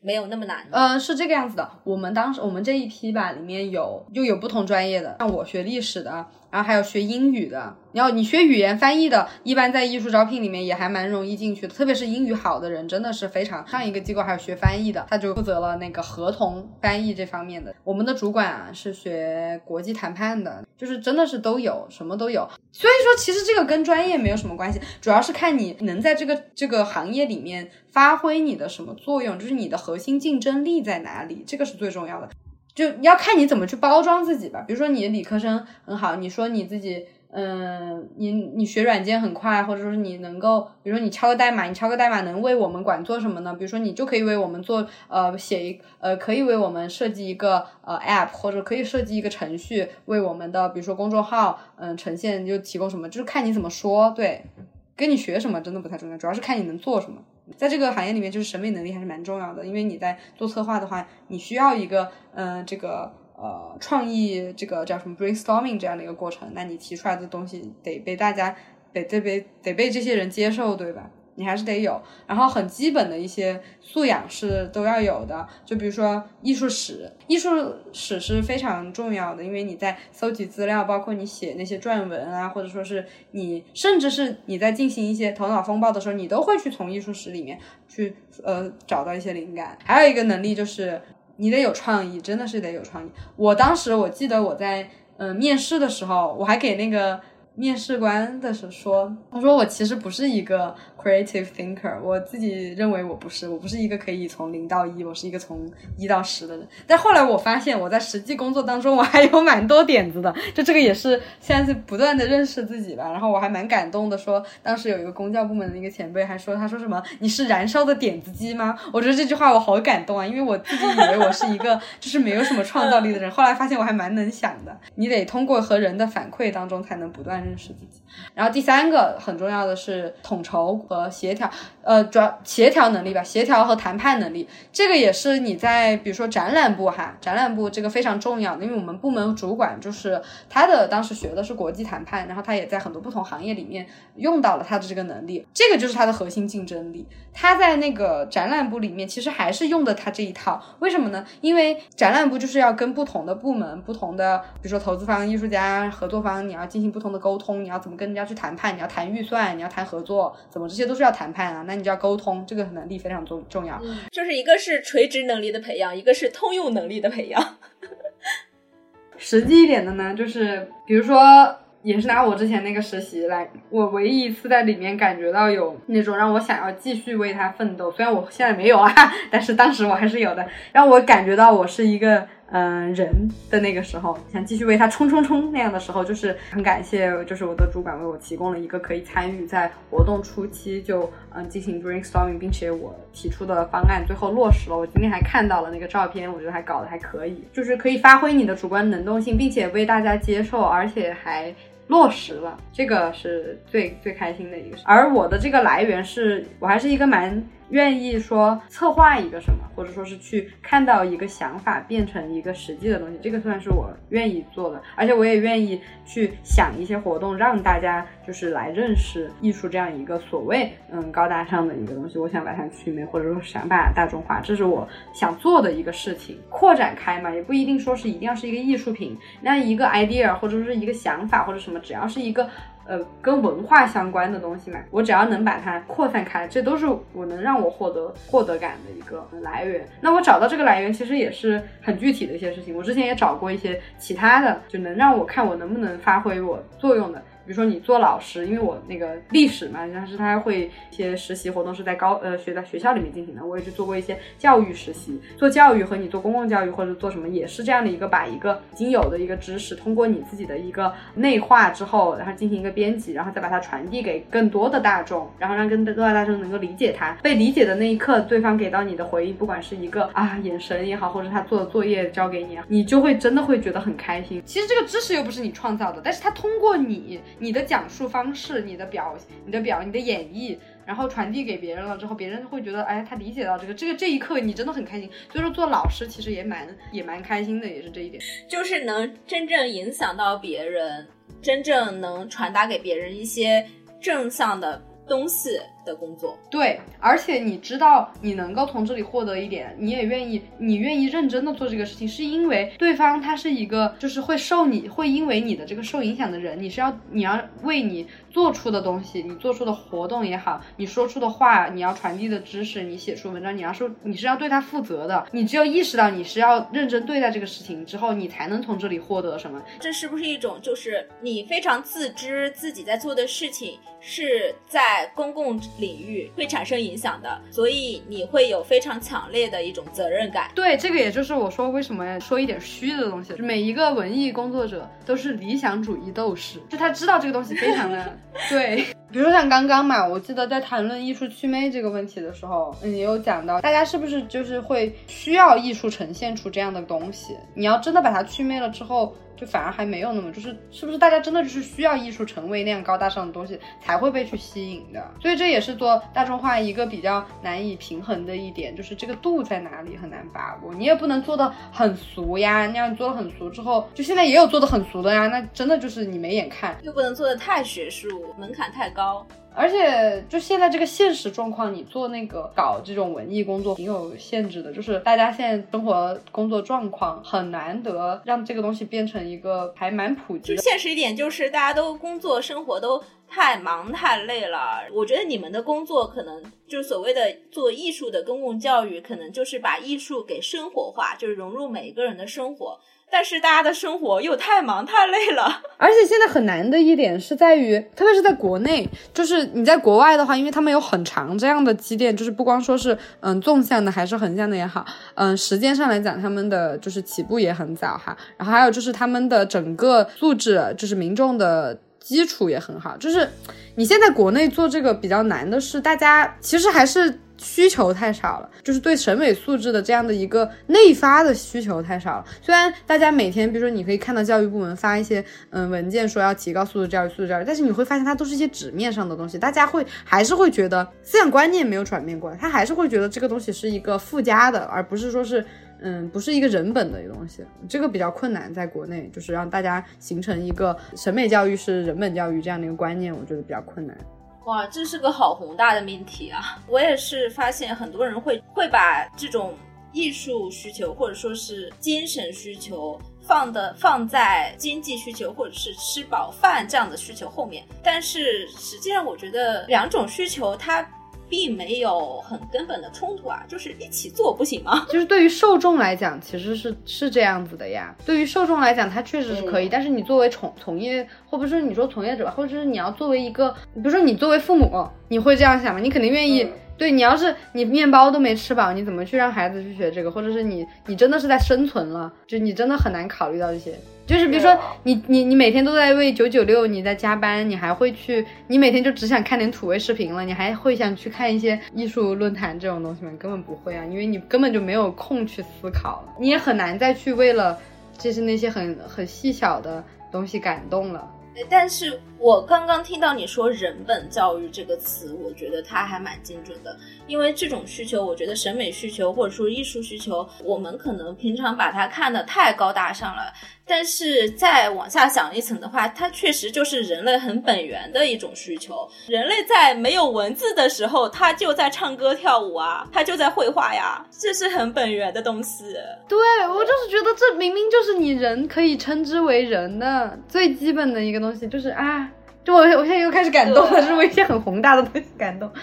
没有那么难？呃，是这个样子的。我们当时我们这一批吧，里面有又有不同专业的，像我学历史的，然后还有学英语的。然后你学语言翻译的，一般在艺术招聘里面也还蛮容易进去的，特别是英语好的人，真的是非常。上一个机构还有学翻译的，他就负责了那个合同翻译这方面的。我们的主管啊是学国际谈判的，就是真的是都有，什么都有。所以说，其实这个跟专业没有什么关系，主要是看你能在这个这个行业里面发挥你的什么作用，就是你的核心竞争力在哪里，这个是最重要的。就要看你怎么去包装自己吧。比如说你理科生很好，你说你自己。嗯，你你学软件很快，或者说你能够，比如说你敲个代码，你敲个代码能为我们管做什么呢？比如说你就可以为我们做呃写一呃可以为我们设计一个呃 app，或者可以设计一个程序为我们的比如说公众号嗯呈现就提供什么，就是看你怎么说。对，跟你学什么真的不太重要，主要是看你能做什么。在这个行业里面，就是审美能力还是蛮重要的，因为你在做策划的话，你需要一个嗯这个。呃，创意这个叫什么 brainstorming 这样的一个过程，那你提出来的东西得被大家得得被得被这些人接受，对吧？你还是得有，然后很基本的一些素养是都要有的，就比如说艺术史，艺术史是非常重要的，因为你在搜集资料，包括你写那些撰文啊，或者说是你甚至是你在进行一些头脑风暴的时候，你都会去从艺术史里面去呃找到一些灵感。还有一个能力就是。你得有创意，真的是得有创意。我当时我记得我在嗯面试的时候，我还给那个面试官的时候说，他说我其实不是一个。Creative thinker，我自己认为我不是，我不是一个可以从零到一，我是一个从一到十的人。但后来我发现，我在实际工作当中，我还有蛮多点子的。就这个也是现在是不断的认识自己吧。然后我还蛮感动的，说当时有一个公教部门的一个前辈还说，他说什么你是燃烧的点子机吗？我觉得这句话我好感动啊，因为我自己以为我是一个就是没有什么创造力的人，后来发现我还蛮能想的。你得通过和人的反馈当中才能不断认识自己。然后第三个很重要的是统筹。协调，呃，主要协调能力吧，协调和谈判能力，这个也是你在比如说展览部哈，展览部这个非常重要，因为我们部门主管就是他的当时学的是国际谈判，然后他也在很多不同行业里面用到了他的这个能力，这个就是他的核心竞争力。他在那个展览部里面其实还是用的他这一套，为什么呢？因为展览部就是要跟不同的部门、不同的比如说投资方、艺术家、合作方，你要进行不同的沟通，你要怎么跟人家去谈判，你要谈预算，你要谈合作，怎么这些。都是要谈判啊，那你就要沟通，这个能力非常重重要。就是一个是垂直能力的培养，一个是通用能力的培养。实际一点的呢，就是比如说，也是拿我之前那个实习来，我唯一一次在里面感觉到有那种让我想要继续为他奋斗，虽然我现在没有啊，但是当时我还是有的，让我感觉到我是一个。嗯，人的那个时候，想继续为他冲冲冲那样的时候，就是很感谢，就是我的主管为我提供了一个可以参与在活动初期就嗯进行 brainstorming，并且我提出的方案最后落实了。我今天还看到了那个照片，我觉得还搞得还可以，就是可以发挥你的主观能动性，并且为大家接受，而且还落实了，这个是最最开心的一个事。而我的这个来源是我还是一个蛮。愿意说策划一个什么，或者说是去看到一个想法变成一个实际的东西，这个算是我愿意做的，而且我也愿意去想一些活动，让大家就是来认识艺术这样一个所谓嗯高大上的一个东西。我想把它去魅，或者说想把大众化，这是我想做的一个事情。扩展开嘛，也不一定说是一定要是一个艺术品，那一个 idea 或者是一个想法或者什么，只要是一个。呃，跟文化相关的东西嘛，我只要能把它扩散开，这都是我能让我获得获得感的一个来源。那我找到这个来源，其实也是很具体的一些事情。我之前也找过一些其他的，就能让我看我能不能发挥我作用的。比如说你做老师，因为我那个历史嘛，但是他会一些实习活动是在高呃学在学校里面进行的，我也去做过一些教育实习。做教育和你做公共教育或者做什么也是这样的一个，把一个已经有的一个知识，通过你自己的一个内化之后，然后进行一个编辑，然后再把它传递给更多的大众，然后让更多的大众能够理解它。被理解的那一刻，对方给到你的回应，不管是一个啊眼神也好，或者他做的作业交给你，你就会真的会觉得很开心。其实这个知识又不是你创造的，但是他通过你。你的讲述方式，你的表，你的表，你的演绎，然后传递给别人了之后，别人会觉得，哎，他理解到这个，这个这一刻你真的很开心。所以说做老师其实也蛮也蛮开心的，也是这一点，就是能真正影响到别人，真正能传达给别人一些正向的东西，的工作。对，而且你知道你能够从这里获得一点，你也愿意，你愿意认真的做这个事情，是因为对方他是一个就是会受你会因为你的这个受影响的人，你是要你要为你做出的东西，你做出的活动也好，你说出的话，你要传递的知识，你写出文章，你要说你是要对他负责的，你只有意识到你是要认真对待这个事情之后，你才能从这里获得什么。这是不是一种就是你非常自知自己在做的事情是在公共领域会产生影响的，所以你会有非常强烈的一种责任感。对，这个也就是我说为什么说一点虚的东西。每一个文艺工作者都是理想主义斗士，就他知道这个东西非常的 对。比如说像刚刚嘛，我记得在谈论艺术祛魅这个问题的时候，嗯，也有讲到大家是不是就是会需要艺术呈现出这样的东西？你要真的把它祛魅了之后。就反而还没有那么，就是是不是大家真的就是需要艺术成为那样高大上的东西才会被去吸引的？所以这也是做大众化一个比较难以平衡的一点，就是这个度在哪里很难把握。你也不能做的很俗呀，那样做的很俗之后，就现在也有做的很俗的呀，那真的就是你没眼看。又不能做的太学术，门槛太高。而且就现在这个现实状况，你做那个搞这种文艺工作挺有限制的，就是大家现在生活工作状况很难得让这个东西变成一个还蛮普及。就现实一点，就是大家都工作生活都太忙太累了。我觉得你们的工作可能就是所谓的做艺术的公共教育，可能就是把艺术给生活化，就是融入每一个人的生活。但是大家的生活又太忙太累了，而且现在很难的一点是在于，特别是在国内，就是你在国外的话，因为他们有很长这样的积淀，就是不光说是嗯纵向的还是横向的也好，嗯时间上来讲，他们的就是起步也很早哈，然后还有就是他们的整个素质，就是民众的基础也很好，就是你现在国内做这个比较难的是，大家其实还是。需求太少了，就是对审美素质的这样的一个内发的需求太少了。虽然大家每天，比如说你可以看到教育部门发一些嗯文件，说要提高素质教育、素质教育，但是你会发现它都是一些纸面上的东西，大家会还是会觉得思想观念没有转变过来，他还是会觉得这个东西是一个附加的，而不是说是嗯不是一个人本的一个东西。这个比较困难，在国内就是让大家形成一个审美教育是人本教育这样的一个观念，我觉得比较困难。哇，这是个好宏大的命题啊！我也是发现很多人会会把这种艺术需求或者说是精神需求放的放在经济需求或者是吃饱饭这样的需求后面，但是实际上我觉得两种需求它。并没有很根本的冲突啊，就是一起做不行吗？就是对于受众来讲，其实是是这样子的呀。对于受众来讲，它确实是可以，但是你作为从从业，或者是你说从业者吧，或者是你要作为一个，比如说你作为父母，你会这样想吗？你肯定愿意。对你要是你面包都没吃饱，你怎么去让孩子去学这个？或者是你你真的是在生存了，就你真的很难考虑到这些。就是比如说你你你每天都在为九九六，你在加班，你还会去，你每天就只想看点土味视频了，你还会想去看一些艺术论坛这种东西吗？根本不会啊，因为你根本就没有空去思考了，你也很难再去为了就是那些很很细小的东西感动了。但是我刚刚听到你说“人本教育”这个词，我觉得它还蛮精准的，因为这种需求，我觉得审美需求或者说艺术需求，我们可能平常把它看得太高大上了。但是再往下想一层的话，它确实就是人类很本源的一种需求。人类在没有文字的时候，他就在唱歌跳舞啊，他就在绘画呀，这是很本源的东西。对我就是觉得这明明就是你人可以称之为人的最基本的一个东西，就是啊。就我，我现在又开始感动了，是为一些很宏大的东西感动。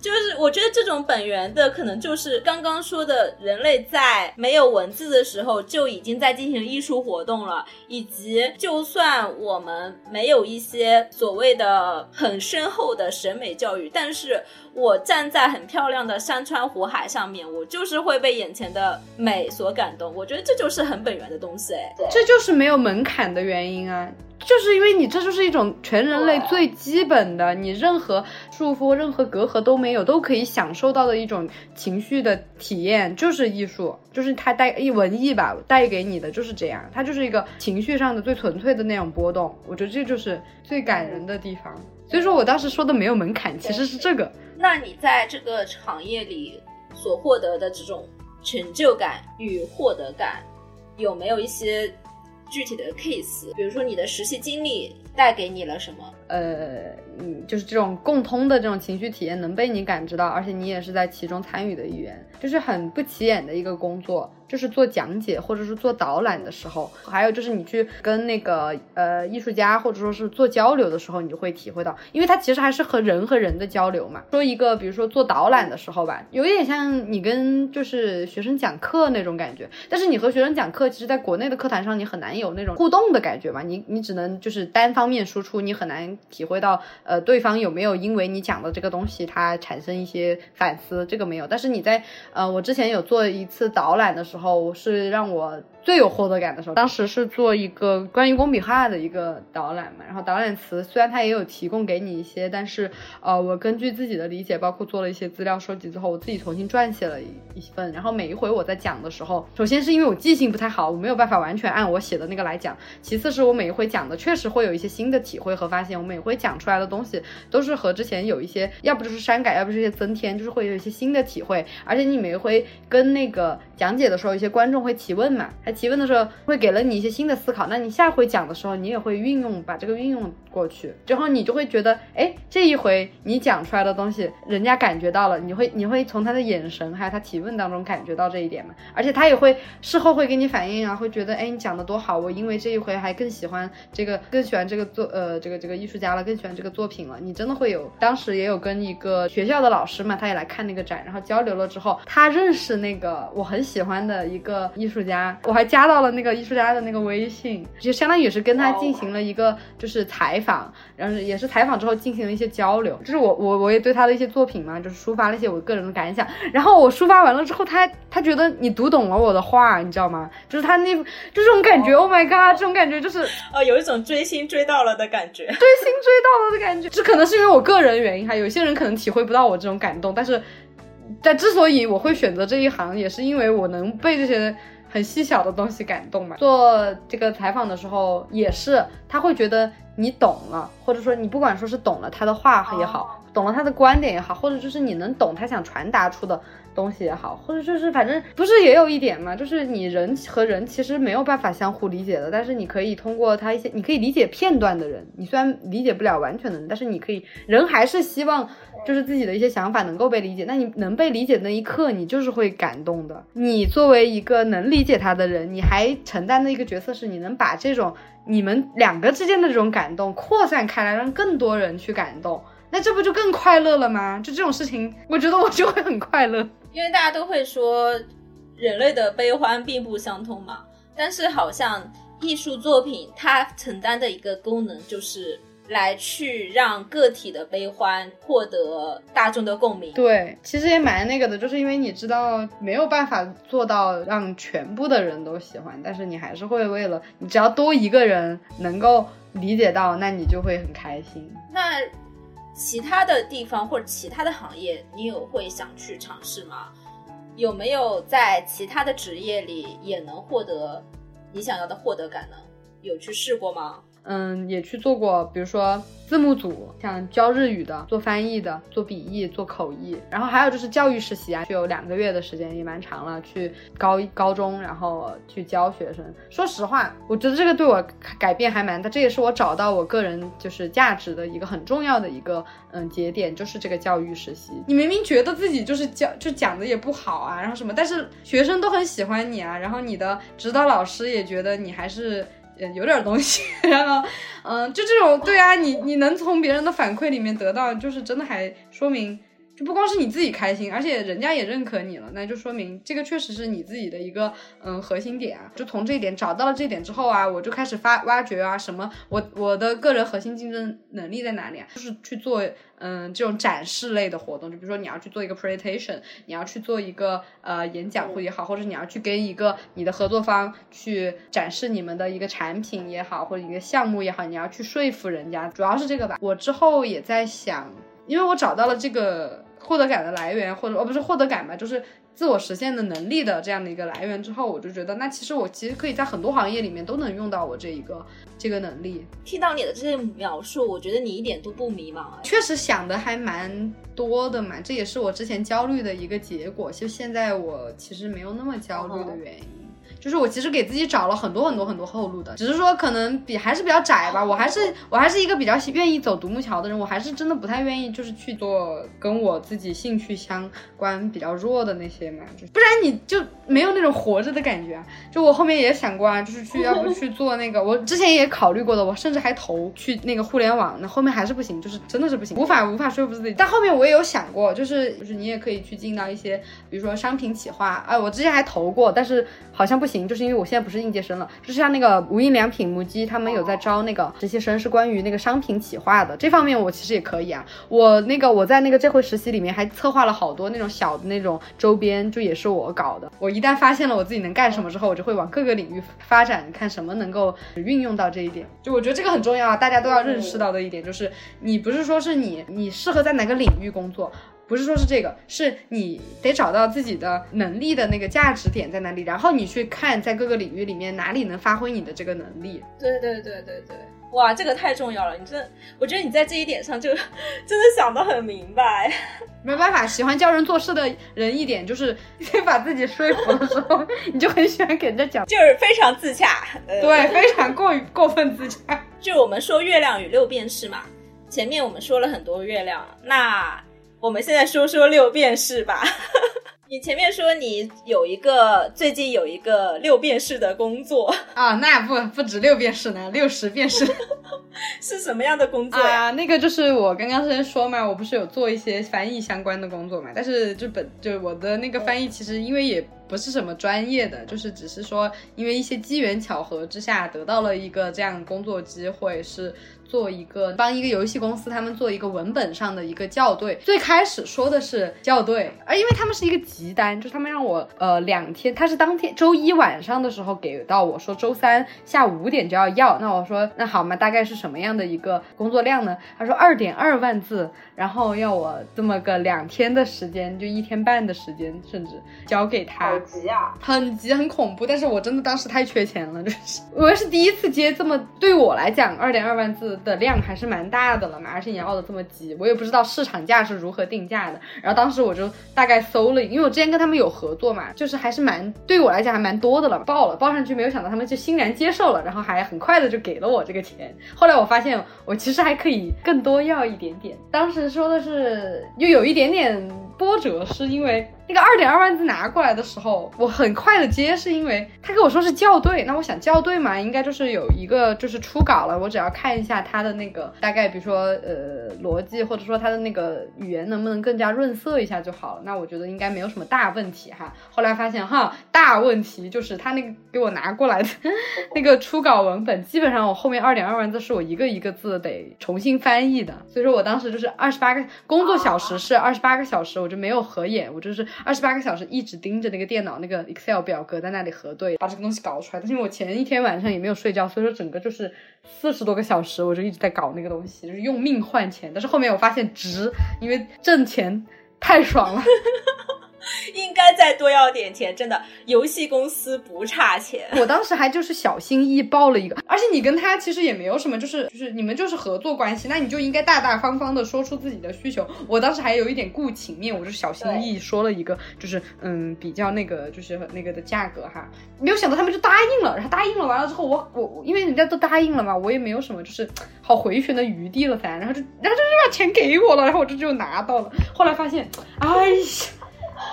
就是我觉得这种本源的，可能就是刚刚说的，人类在没有文字的时候就已经在进行艺术活动了，以及就算我们没有一些所谓的很深厚的审美教育，但是我站在很漂亮的山川湖海上面，我就是会被眼前的美所感动。我觉得这就是很本源的东西，哎，这就是没有门槛的原因啊。就是因为你这就是一种全人类最基本的，你任何束缚、任何隔阂都没有，都可以享受到的一种情绪的体验，就是艺术，就是它带一文艺吧，带给你的就是这样，它就是一个情绪上的最纯粹的那种波动。我觉得这就是最感人的地方。所以说我当时说的没有门槛，其实是这个。那你在这个行业里所获得的这种成就感与获得感，有没有一些？具体的 case，比如说你的实习经历带给你了什么？呃，嗯，就是这种共通的这种情绪体验能被你感知到，而且你也是在其中参与的一员，就是很不起眼的一个工作。就是做讲解或者是做导览的时候，还有就是你去跟那个呃艺术家或者说是做交流的时候，你就会体会到，因为它其实还是和人和人的交流嘛。说一个，比如说做导览的时候吧，有一点像你跟就是学生讲课那种感觉，但是你和学生讲课，其实在国内的课堂上你很难有那种互动的感觉嘛，你你只能就是单方面输出，你很难体会到呃对方有没有因为你讲的这个东西他产生一些反思，这个没有。但是你在呃我之前有做一次导览的时候是让我。最有获得感的时候，当时是做一个关于工笔画的一个导览嘛，然后导览词虽然它也有提供给你一些，但是呃，我根据自己的理解，包括做了一些资料收集之后，我自己重新撰写了一一份。然后每一回我在讲的时候，首先是因为我记性不太好，我没有办法完全按我写的那个来讲；其次是我每一回讲的确实会有一些新的体会和发现，我每回讲出来的东西都是和之前有一些，要不就是删改，要不就是一些增添，就是会有一些新的体会。而且你每一回跟那个讲解的时候，一些观众会提问嘛，他提问的时候会。给了你一些新的思考，那你下回讲的时候，你也会运用，把这个运用过去，之后你就会觉得，哎，这一回你讲出来的东西，人家感觉到了，你会，你会从他的眼神还有他提问当中感觉到这一点嘛？而且他也会事后会给你反映啊，会觉得，哎，你讲的多好，我因为这一回还更喜欢这个，更喜欢这个作，呃，这个这个艺术家了，更喜欢这个作品了。你真的会有，当时也有跟一个学校的老师嘛，他也来看那个展，然后交流了之后，他认识那个我很喜欢的一个艺术家，我还加到了那个艺术家的那个微信，就相当于是跟他进行了一个就是采访访，然后也是采访之后进行了一些交流，就是我我我也对他的一些作品嘛，就是抒发了一些我个人的感想，然后我抒发完了之后，他他觉得你读懂了我的话，你知道吗？就是他那就这种感觉，Oh my god，这种感觉就是呃有一种追星追到了的感觉，追星追到了的感觉，这可能是因为我个人原因哈，有些人可能体会不到我这种感动，但是但之所以我会选择这一行，也是因为我能被这些。很细小的东西感动嘛？做这个采访的时候也是，他会觉得你懂了，或者说你不管说是懂了他的话也好，懂了他的观点也好，或者就是你能懂他想传达出的东西也好，或者就是反正不是也有一点嘛，就是你人和人其实没有办法相互理解的，但是你可以通过他一些，你可以理解片段的人，你虽然理解不了完全的人，但是你可以，人还是希望。就是自己的一些想法能够被理解，那你能被理解那一刻，你就是会感动的。你作为一个能理解他的人，你还承担的一个角色是，你能把这种你们两个之间的这种感动扩散开来，让更多人去感动，那这不就更快乐了吗？就这种事情，我觉得我就会很快乐。因为大家都会说，人类的悲欢并不相通嘛，但是好像艺术作品它承担的一个功能就是。来去让个体的悲欢获得大众的共鸣。对，其实也蛮那个的，就是因为你知道没有办法做到让全部的人都喜欢，但是你还是会为了你只要多一个人能够理解到，那你就会很开心。那其他的地方或者其他的行业，你有会想去尝试吗？有没有在其他的职业里也能获得你想要的获得感呢？有去试过吗？嗯，也去做过，比如说字幕组，像教日语的、做翻译的、做笔译、做口译，然后还有就是教育实习啊，就有两个月的时间，也蛮长了，去高高中，然后去教学生。说实话，我觉得这个对我改变还蛮大，这也是我找到我个人就是价值的一个很重要的一个嗯节点，就是这个教育实习。你明明觉得自己就是教就讲的也不好啊，然后什么，但是学生都很喜欢你啊，然后你的指导老师也觉得你还是。嗯，有点东西，然后，嗯，就这种，对啊，你你能从别人的反馈里面得到，就是真的还说明。就不光是你自己开心，而且人家也认可你了，那就说明这个确实是你自己的一个嗯核心点啊。就从这一点找到了这一点之后啊，我就开始发挖掘啊，什么我我的个人核心竞争能力在哪里啊？就是去做嗯这种展示类的活动，就比如说你要去做一个 presentation，你要去做一个呃演讲会也好，或者你要去跟一个你的合作方去展示你们的一个产品也好，或者一个项目也好，你要去说服人家，主要是这个吧。我之后也在想，因为我找到了这个。获得感的来源，或者哦不是获得感吧，就是自我实现的能力的这样的一个来源之后，我就觉得那其实我其实可以在很多行业里面都能用到我这一个这个能力。听到你的这些描述，我觉得你一点都不迷茫啊，确实想的还蛮多的嘛，这也是我之前焦虑的一个结果。就现在我其实没有那么焦虑的原因。就是我其实给自己找了很多很多很多后路的，只是说可能比还是比较窄吧。我还是我还是一个比较愿意走独木桥的人，我还是真的不太愿意就是去做跟我自己兴趣相关比较弱的那些嘛，不然你就没有那种活着的感觉啊。就我后面也想过啊，就是去要不去做那个，我之前也考虑过的，我甚至还投去那个互联网，那后面还是不行，就是真的是不行，无法无法说服自己。但后面我也有想过，就是就是你也可以去进到一些，比如说商品企划，哎，我之前还投过，但是好像不行，就是因为我现在不是应届生了，就是像那个无印良品、母鸡他们有在招那个实习生，是关于那个商品企划的，这方面我其实也可以啊。我那个我在那个这回实习里面还策划了好多那种小的那种周边，就也是我搞的。我一旦发现了我自己能干什么之后，我就会往各个领域发展，看什么能够运用到这一点。就我觉得这个很重要啊，大家都要认识到的一点就是，你不是说是你你适合在哪个领域工作。不是说是这个，是你得找到自己的能力的那个价值点在哪里，然后你去看在各个领域里面哪里能发挥你的这个能力。对对对对对，哇，这个太重要了！你真，我觉得你在这一点上就 真的想得很明白。没办法，喜欢教人做事的人一点就是先把自己说服的时候，你就很喜欢给人家讲，就是非常自洽。对，非常过于过分自洽。就我们说月亮与六便士嘛，前面我们说了很多月亮，那。我们现在说说六便士吧。你前面说你有一个最近有一个六便士的工作啊，那不不止六便士呢，六十便士 是什么样的工作呀？那个就是我刚刚之前说嘛，我不是有做一些翻译相关的工作嘛，但是就本就我的那个翻译其实因为也不是什么专业的，就是只是说因为一些机缘巧合之下得到了一个这样工作机会是。做一个帮一个游戏公司，他们做一个文本上的一个校对。最开始说的是校对，而因为他们是一个急单，就是他们让我呃两天，他是当天周一晚上的时候给到我说周三下午五点就要要。那我说那好嘛，大概是什么样的一个工作量呢？他说二点二万字，然后要我这么个两天的时间，就一天半的时间，甚至交给他。好急啊！很急，很恐怖。但是我真的当时太缺钱了，就是我是第一次接这么对我来讲二点二万字。的量还是蛮大的了嘛，而且你要的这么急，我也不知道市场价是如何定价的。然后当时我就大概搜了，因为我之前跟他们有合作嘛，就是还是蛮对我来讲还蛮多的了，报了报上去，没有想到他们就欣然接受了，然后还很快的就给了我这个钱。后来我发现我其实还可以更多要一点点，当时说的是又有一点点波折，是因为。那个二点二万字拿过来的时候，我很快的接，是因为他跟我说是校对，那我想校对嘛，应该就是有一个就是初稿了，我只要看一下他的那个大概，比如说呃逻辑，或者说他的那个语言能不能更加润色一下就好了。那我觉得应该没有什么大问题哈。后来发现哈，大问题就是他那个给我拿过来的 那个初稿文本，基本上我后面二点二万字是我一个一个字得重新翻译的，所以说我当时就是二十八个工作小时是二十八个小时，我就没有合眼，我就是。二十八个小时一直盯着那个电脑，那个 Excel 表格在那里核对，把这个东西搞出来。但是因为我前一天晚上也没有睡觉，所以说整个就是四十多个小时，我就一直在搞那个东西，就是用命换钱。但是后面我发现值，因为挣钱太爽了。应该再多要点钱，真的，游戏公司不差钱。我当时还就是小心翼翼报了一个，而且你跟他其实也没有什么，就是就是你们就是合作关系，那你就应该大大方方的说出自己的需求。我当时还有一点顾情面，我就小心翼翼说了一个，就是嗯比较那个就是那个的价格哈，没有想到他们就答应了，然后答应了完了之后，我我因为人家都答应了嘛，我也没有什么就是好回旋的余地了噻，然后就然后就就把钱给我了，然后我这就拿到了，后来发现，哎呀。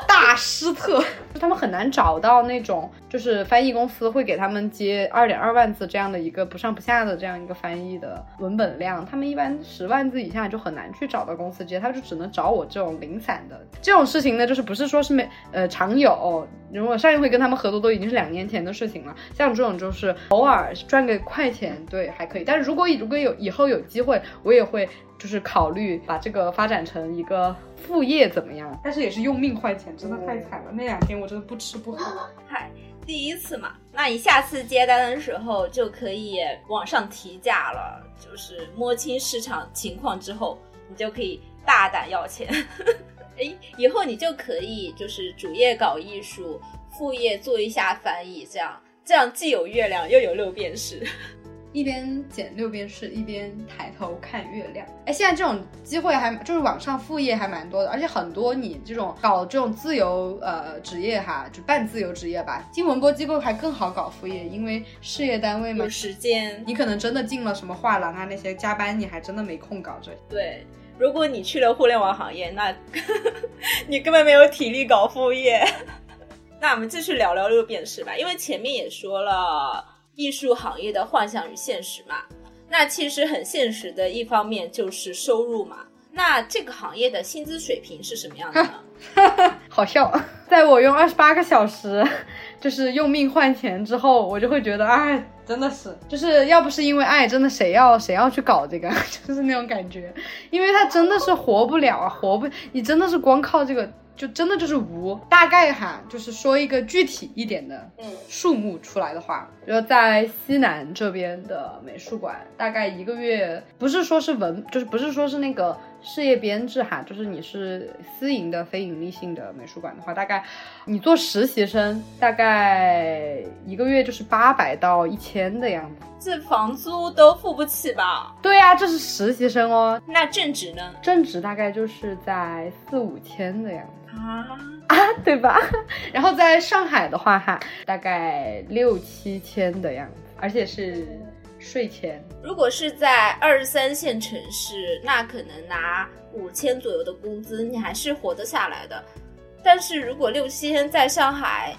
大失特，他们很难找到那种，就是翻译公司会给他们接二点二万字这样的一个不上不下的这样一个翻译的文本量，他们一般十万字以下就很难去找到公司接，他就只能找我这种零散的。这种事情呢，就是不是说是没呃常有，如果上一回跟他们合作都已经是两年前的事情了，像这种就是偶尔赚个快钱，对还可以，但是如果如果有以后有机会，我也会就是考虑把这个发展成一个。副业怎么样？但是也是用命换钱，真的太惨了。那两天我真的不吃不喝。嗨，第一次嘛，那你下次接单的时候就可以往上提价了。就是摸清市场情况之后，你就可以大胆要钱。哎，以后你就可以就是主业搞艺术，副业做一下翻译，这样这样既有月亮又有六便士。一边剪六边试，一边抬头看月亮。哎，现在这种机会还就是网上副业还蛮多的，而且很多你这种搞这种自由呃职业哈，就半自由职业吧，进文播机构还更好搞副业，因为事业单位嘛有，时间。你可能真的进了什么画廊啊那些加班，你还真的没空搞这。对，如果你去了互联网行业，那 你根本没有体力搞副业。那我们继续聊聊六便士吧，因为前面也说了艺术行业的幻想与现实嘛。那其实很现实的一方面就是收入嘛。那这个行业的薪资水平是什么样的呢？好笑，在我用二十八个小时，就是用命换钱之后，我就会觉得，哎，真的是，就是要不是因为爱，真的谁要谁要去搞这个，就是那种感觉，因为他真的是活不了啊，活不，你真的是光靠这个。就真的就是无，大概哈，就是说一个具体一点的嗯。数目出来的话，就在西南这边的美术馆，大概一个月，不是说是文，就是不是说是那个事业编制哈，就是你是私营的非盈利性的美术馆的话，大概你做实习生，大概一个月就是八百到一千的样子。这房租都付不起吧？对呀、这是实习生哦，那正职呢？正职大概就是在四五千的样子。啊，对吧？然后在上海的话，哈，大概六七千的样子，而且是税前。如果是在二十三线城市，那可能拿五千左右的工资，你还是活得下来的。但是如果六七千在上海，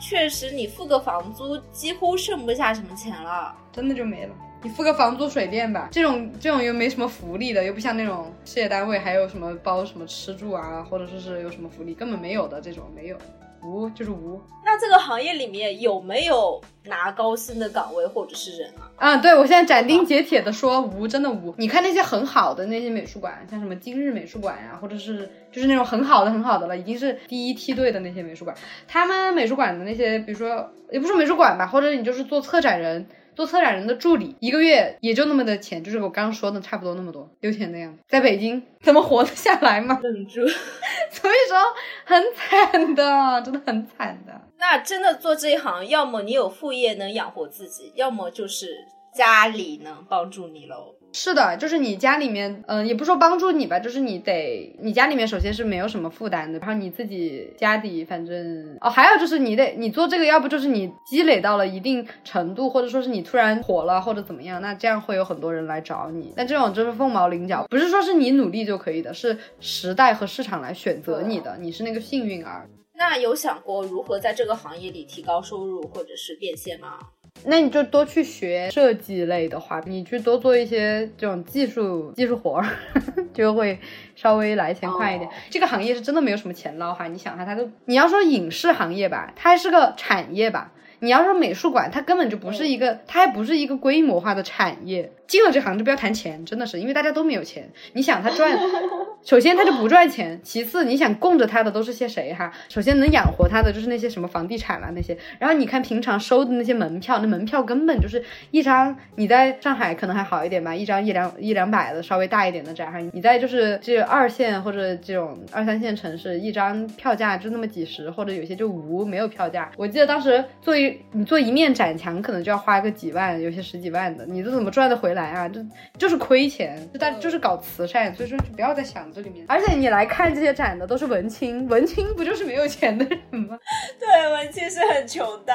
确实你付个房租，几乎剩不下什么钱了。真的就没了。你付个房租水电吧，这种这种又没什么福利的，又不像那种事业单位还有什么包什么吃住啊，或者说是有什么福利，根本没有的这种没有，无就是无。那这个行业里面有没有拿高薪的岗位或者是人啊？啊，对我现在斩钉截铁的说无，真的无。你看那些很好的那些美术馆，像什么今日美术馆呀、或者是就是那种很好的很好的了，已经是第一梯队的那些美术馆，他们美术馆的那些，比如说也不是美术馆吧，或者你就是做策展人。做策展人的助理，一个月也就那么的钱，就是我刚刚说的差不多那么多，六千那样子。在北京怎么活得下来嘛？忍住。所以说很惨的，真的很惨的。那真的做这一行，要么你有副业能养活自己，要么就是家里能帮助你喽。是的，就是你家里面，嗯、也不说帮助你吧，就是你得，你家里面首先是没有什么负担的，然后你自己家底反正，哦，还有就是你得，你做这个，要不就是你积累到了一定程度，或者说是你突然火了或者怎么样，那这样会有很多人来找你。但这种就是凤毛麟角，不是说是你努力就可以的，是时代和市场来选择你的，你是那个幸运儿。那有想过如何在这个行业里提高收入或者是变现吗？那你就多去学设计类的话，你去多做一些这种技术技术活儿，就会稍微来钱快一点。哦这个行业是真的没有什么钱捞哈，你想哈，它都你要说影视行业吧，它还是个产业吧。你要说美术馆，它根本就不是一个，它还不是一个规模化的产业。进了这行就不要谈钱，真的是，因为大家都没有钱。你想他赚，首先他就不赚钱，其次你想供着他的都是些谁哈？首先能养活他的就是那些什么房地产啊那些，然后你看平常收的那些门票，那门票根本就是一张，你在上海可能还好一点吧，一张一两一两百的稍微大一点的展，哈，你在就是这二线或者这种二三线城市，一张票价就那么几十，或者有些就无没有票价。我记得当时做一你做一面展墙可能就要花个几万，有些十几万的，你这怎么赚得回来啊？就就是亏钱，就大就是搞慈善，所以说就不要再想这里面。而且你来看这些展的都是文青，文青不就是没有钱的人吗？对，文青是很穷的，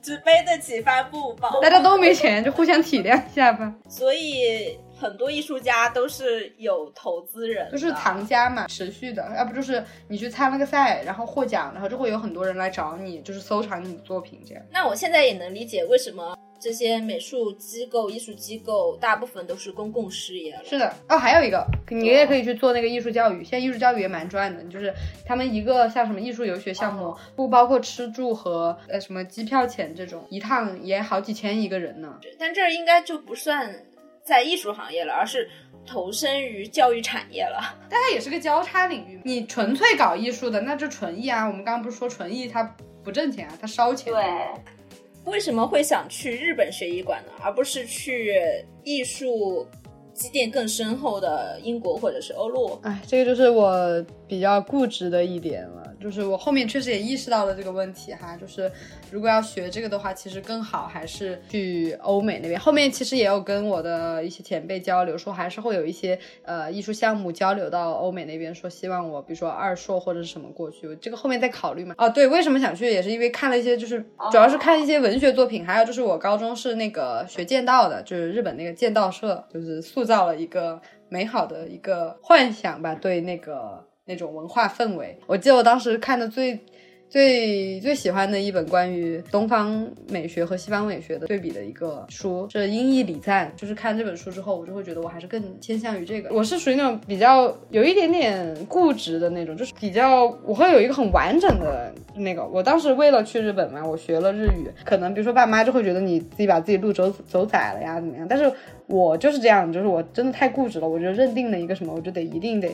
只背得起帆布包。大家都没钱，就互相体谅一下吧。所以很多艺术家都是有投资人，就是藏家嘛，持续的，要不就是你去参了个赛，然后获奖，然后就会有很多人来找你，就是收藏你的作品这样。那我现在也能理解为什么这些美术机构、艺术机构大部分都是公共事业了。是的，哦，还有一个，你也可以去做那个艺术教育。现在艺术教育也蛮赚的，就是他们一个像什么艺术游学项目，不包括吃住和呃什么机票钱这种，一趟也好几千一个人呢。但这应该就不算在艺术行业了，而是投身于教育产业了。但它也是个交叉领域。你纯粹搞艺术的，那就纯艺啊。我们刚刚不是说纯艺它不挣钱啊，它烧钱。对，为什么会想去日本学医馆呢，而不是去艺术积淀更深厚的英国或者是欧陆？哎，这个就是我比较固执的一点了，就是我后面确实也意识到了这个问题哈，就是如果要学这个的话，其实更好还是去欧美那边。后面其实也有跟我的一些前辈交流，说还是会有一些呃艺术项目交流到欧美那边，说希望我比如说二硕或者是什么过去，这个后面再考虑嘛。哦，对，为什么想去也是因为看了一些，就是主要是看一些文学作品，还有就是我高中是那个学剑道的，就是日本那个剑道社，就是塑造了一个美好的一个幻想吧，对那个。那种文化氛围，我记得我当时看的最最最喜欢的一本关于东方美学和西方美学的对比的一个书是《英译礼赞》，就是看这本书之后，我就会觉得我还是更偏向于这个。我是属于那种比较有一点点固执的那种，就是比较我会有一个很完整的那个。我当时为了去日本嘛，我学了日语，可能比如说爸妈就会觉得你自己把自己路走走窄了呀，怎么样？但是我就是这样，就是我真的太固执了，我就认定了一个什么，我就得一定得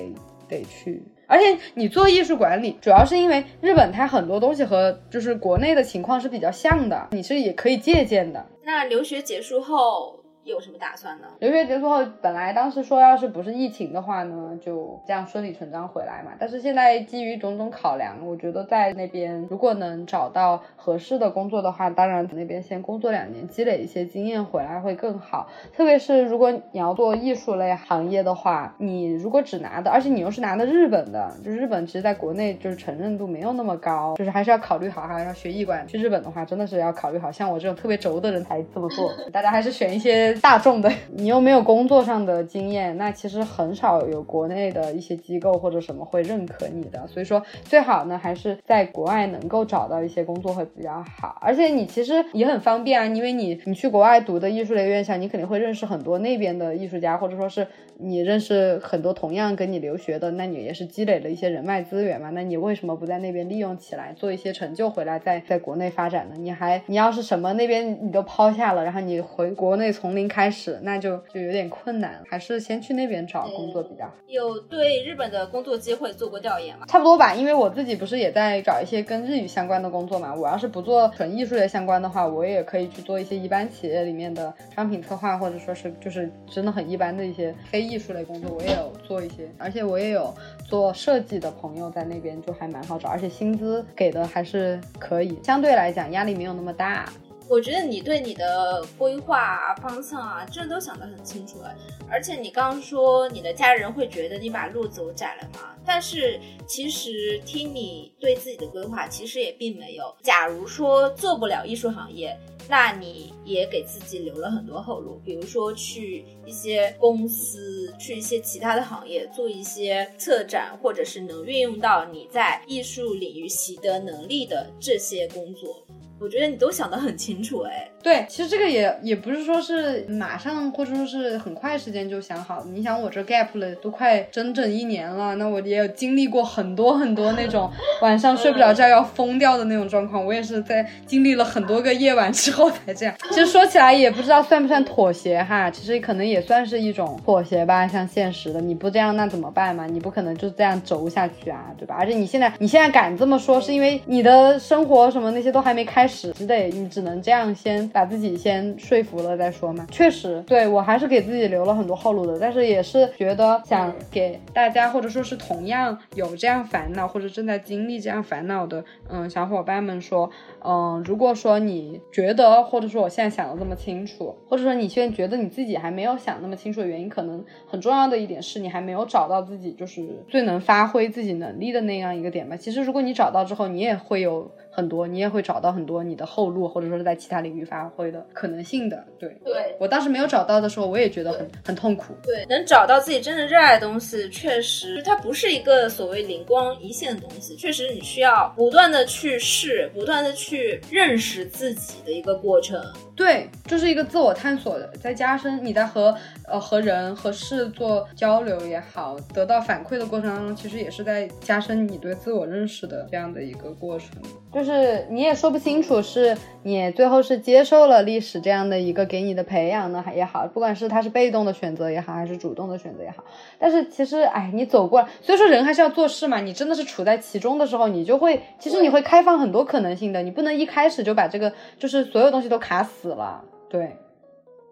得去。而且你做艺术管理，主要是因为日本它很多东西和就是国内的情况是比较像的，你是也可以借鉴的。那留学结束后。有什么打算呢？留学结束后，本来当时说要是不是疫情的话呢，就这样顺理成章回来嘛。但是现在基于种种考量，我觉得在那边如果能找到合适的工作的话，当然那边先工作两年，积累一些经验回来会更好。特别是如果你要做艺术类行业的话，你如果只拿的，而且你又是拿的日本的，就日本其实在国内就是承认度没有那么高，就是还是要考虑好哈。要学艺馆去日本的话，真的是要考虑好，像我这种特别轴的人才这么做。大家还是选一些。大众的，你又没有工作上的经验，那其实很少有国内的一些机构或者什么会认可你的。所以说，最好呢还是在国外能够找到一些工作会比较好。而且你其实也很方便啊，因为你你去国外读的艺术类院校，你肯定会认识很多那边的艺术家，或者说是你认识很多同样跟你留学的，那你也是积累了一些人脉资源嘛。那你为什么不在那边利用起来，做一些成就回来，在在国内发展呢？你还你要是什么那边你都抛下了，然后你回国内从零开始，那就就有点困难，还是先去那边找工作比较好。有对日本的工作机会做过调研吗？差不多吧，因为我自己不是也在找一些跟日语相关的工作嘛。我要是不做纯艺术类相关的话，我也可以去做一些一般企业里面的商品策划，或者说是就是真的很一般的一些非艺术类工作，我也有做一些。而且我也有做设计的朋友在那边，就还蛮好找，而且薪资给的还是可以，相对来讲压力没有那么大。我觉得你对你的规划方向啊，这都想得很清楚了。而且你刚刚说你的家人会觉得你把路走窄了吗？但是其实听你对自己的规划，其实也并没有。假如说做不了艺术行业，那你也给自己留了很多后路，比如说去一些公司，去一些其他的行业做一些策展，或者是能运用到你在艺术领域习得能力的这些工作。我觉得你都想得很清楚，哎，对，其实这个也也不是说是马上或者说是很快时间就想好。你想我这 gap 了都快整整一年了，那我也有经历过很多很多那种 晚上睡不着觉要疯掉的那种状况。我也是在经历了很多个夜晚之后才这样。其实说起来也不知道算不算妥协哈，其实可能也算是一种妥协吧。像现实的，你不这样那怎么办嘛？你不可能就这样轴下去啊，对吧？而且你现在你现在敢这么说，是因为你的生活什么那些都还没开始。只得你只能这样先把自己先说服了再说嘛。确实，对我还是给自己留了很多后路的。但是也是觉得想给大家，或者说是同样有这样烦恼或者正在经历这样烦恼的，嗯，小伙伴们说，嗯，如果说你觉得，或者说我现在想的这么清楚，或者说你现在觉得你自己还没有想那么清楚的原因，可能很重要的一点是你还没有找到自己就是最能发挥自己能力的那样一个点吧。其实如果你找到之后，你也会有。很多，你也会找到很多你的后路，或者说是在其他领域发挥的可能性的。对，对我当时没有找到的时候，我也觉得很很痛苦。对，能找到自己真正热爱的东西，确实它不是一个所谓灵光一现的东西，确实你需要不断的去试，不断的去认识自己的一个过程。对，就是一个自我探索的，在加深你在和呃和人和事做交流也好，得到反馈的过程当中，其实也是在加深你对自我认识的这样的一个过程。就是你也说不清楚，是你最后是接受了历史这样的一个给你的培养呢，也好，不管是他是被动的选择也好，还是主动的选择也好，但是其实哎，你走过来，所以说人还是要做事嘛。你真的是处在其中的时候，你就会其实你会开放很多可能性的，你不那一开始就把这个就是所有东西都卡。死了，对，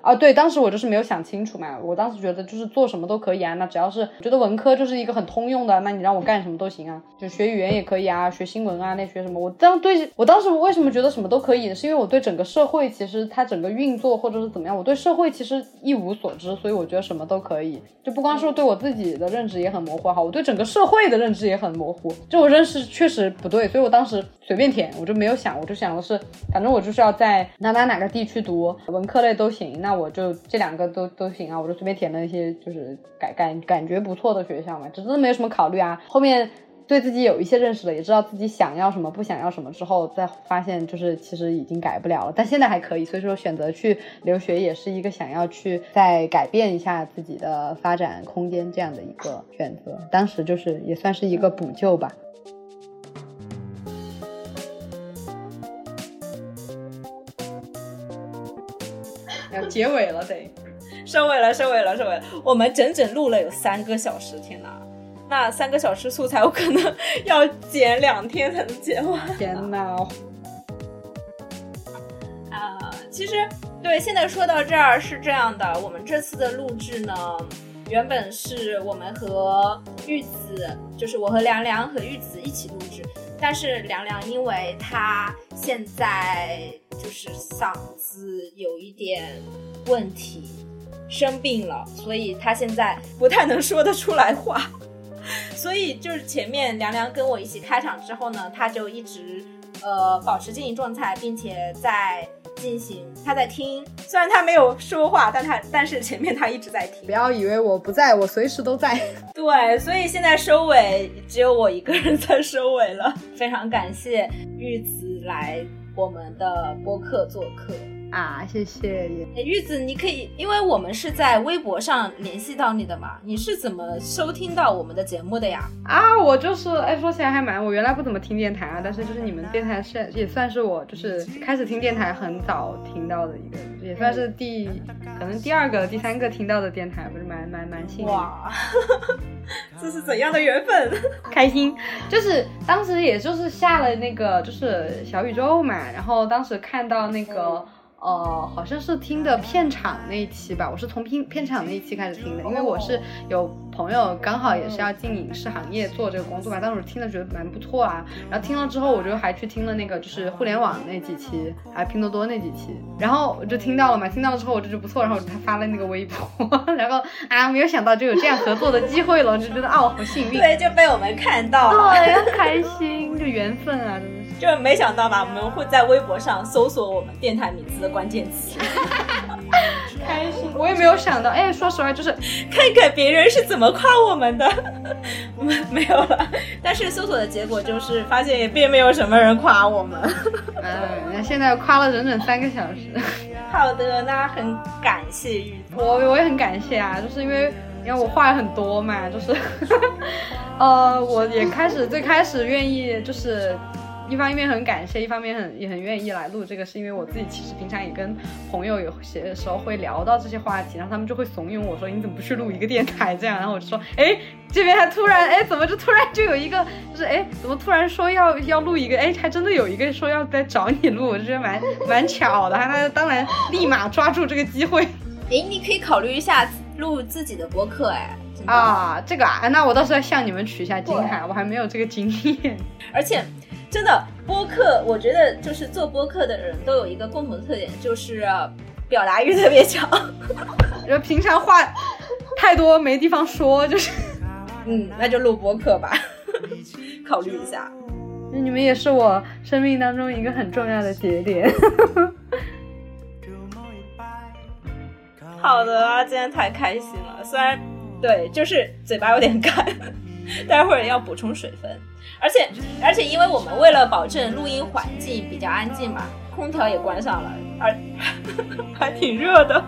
啊，对，当时我就是没有想清楚嘛，我当时觉得就是做什么都可以啊，那只要是觉得文科就是一个很通用的，那你让我干什么都行啊，就学语言也可以啊，学新闻啊，那学什么，我当对我当时为什么觉得什么都可以，是因为我对整个社会其实它整个运作或者是怎么样，我对社会其实一无所知，所以我觉得什么都可以，就不光是对我自己的认知也很模糊哈，我对整个社会的认知也很模糊，就我认识确实不对，所以我当时随便填，我就没有想，我就想的是，反正我就是要在哪哪哪个地区读文科类都行，那那我就这两个都都行啊，我就随便填了一些就是感感感觉不错的学校嘛，这真的没有什么考虑啊。后面对自己有一些认识了，也知道自己想要什么，不想要什么之后，再发现就是其实已经改不了了，但现在还可以，所以说选择去留学也是一个想要去再改变一下自己的发展空间这样的一个选择。当时就是也算是一个补救吧。要结尾了得。收尾了，收尾了，收尾了。我们整整录了有三个小时，天哪！那三个小时素材，我可能 要剪两天才能剪完。天哪！啊，其实对，现在说到这儿是这样的，我们这次的录制呢，原本是我们和玉子，就是我和凉凉和玉子一起录制，但是凉凉因为他现在就是嗓子有一点问题。生病了，所以他现在不太能说得出来话，所以就是前面凉凉跟我一起开场之后呢，他就一直呃保持静音状态，并且在进行他在听，虽然他没有说话，但他但是前面他一直在听。不要以为我不在，我随时都在。对，所以现在收尾只有我一个人在收尾了。非常感谢玉子来我们的播客做客。啊，谢谢玉子，你可以，因为我们是在微博上联系到你的嘛，你是怎么收听到我们的节目的呀？啊，我就是，哎，说起来还蛮，我原来不怎么听电台啊，但是就是你们电台是也算是我就是开始听电台很早听到的一个，也算是第可能第二个、第三个听到的电台，不是蛮蛮蛮幸运。哇，这是怎样的缘分？开心，就是当时也就是下了那个就是小宇宙嘛，然后当时看到那个。呃，好像是听的片场那一期吧，我是从片片场那一期开始听的，因为我是有朋友刚好也是要进影视行业做这个工作吧，当时听了觉得蛮不错啊，然后听了之后我就还去听了那个就是互联网那几期，还有拼多多那几期，然后我就听到了嘛，听到了之后我就觉得不错，然后他发了那个微博，然后啊没有想到就有这样合作的机会了，就觉得啊我好幸运，对，就被我们看到，对，开心，就缘分啊，真的是。就没想到吧，我们会在微博上搜索我们电台名字的关键词，开心。我也没有想到，哎，说实话，就是看看别人是怎么夸我们的，没 没有了。但是搜索的结果就是发现也并没有什么人夸我们。嗯，那现在夸了整整三个小时。好的，那很感谢玉我我也很感谢啊，就是因为因为我话很多嘛，就是呃，我也开始最开始愿意就是。一方面很感谢，一方面很也很愿意来录这个，是因为我自己其实平常也跟朋友有些时候会聊到这些话题，然后他们就会怂恿我说你怎么不去录一个电台这样，然后我就说哎这边还突然哎怎么就突然就有一个就是哎怎么突然说要要录一个哎还真的有一个说要在找你录，我就觉得蛮蛮巧的，他当然立马抓住这个机会，哎你可以考虑一下录自己的播客哎啊这个啊那我到时候向你们取一下经哈，我还没有这个经验，而且。真的播客，我觉得就是做播客的人都有一个共同特点，就是表达欲特别强。就平常话太多没地方说，就是，嗯，那就录播客吧，考虑一下。那你们也是我生命当中一个很重要的节点。好的啊，今天太开心了。虽然对，就是嘴巴有点干，待会儿要补充水分。而且而且，因为我们为了保证录音环境比较安静嘛，空调也关上了，而 还挺热的。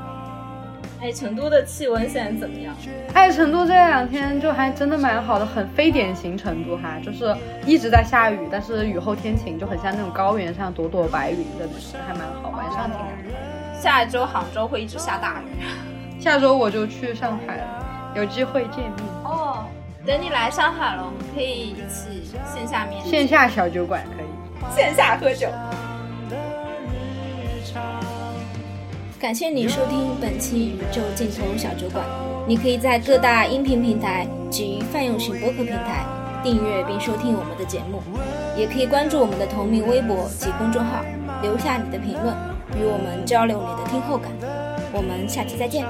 哎，成都的气温现在怎么样？哎，成都这两天就还真的蛮好的，很非典型成都哈，就是一直在下雨，但是雨后天晴，就很像那种高原上朵朵白云的，还蛮好，晚上挺凉。下一周杭州会一直下大雨，下周我就去上海了，有机会见面。哦。等你来上海了，我们可以一起线下面线下小酒馆可以线下喝酒。感谢你收听本期宇宙尽头小酒馆。你可以在各大音频平台及泛用型播客平台订阅并收听我们的节目，也可以关注我们的同名微博及公众号，留下你的评论，与我们交流你的听后感。我们下期再见。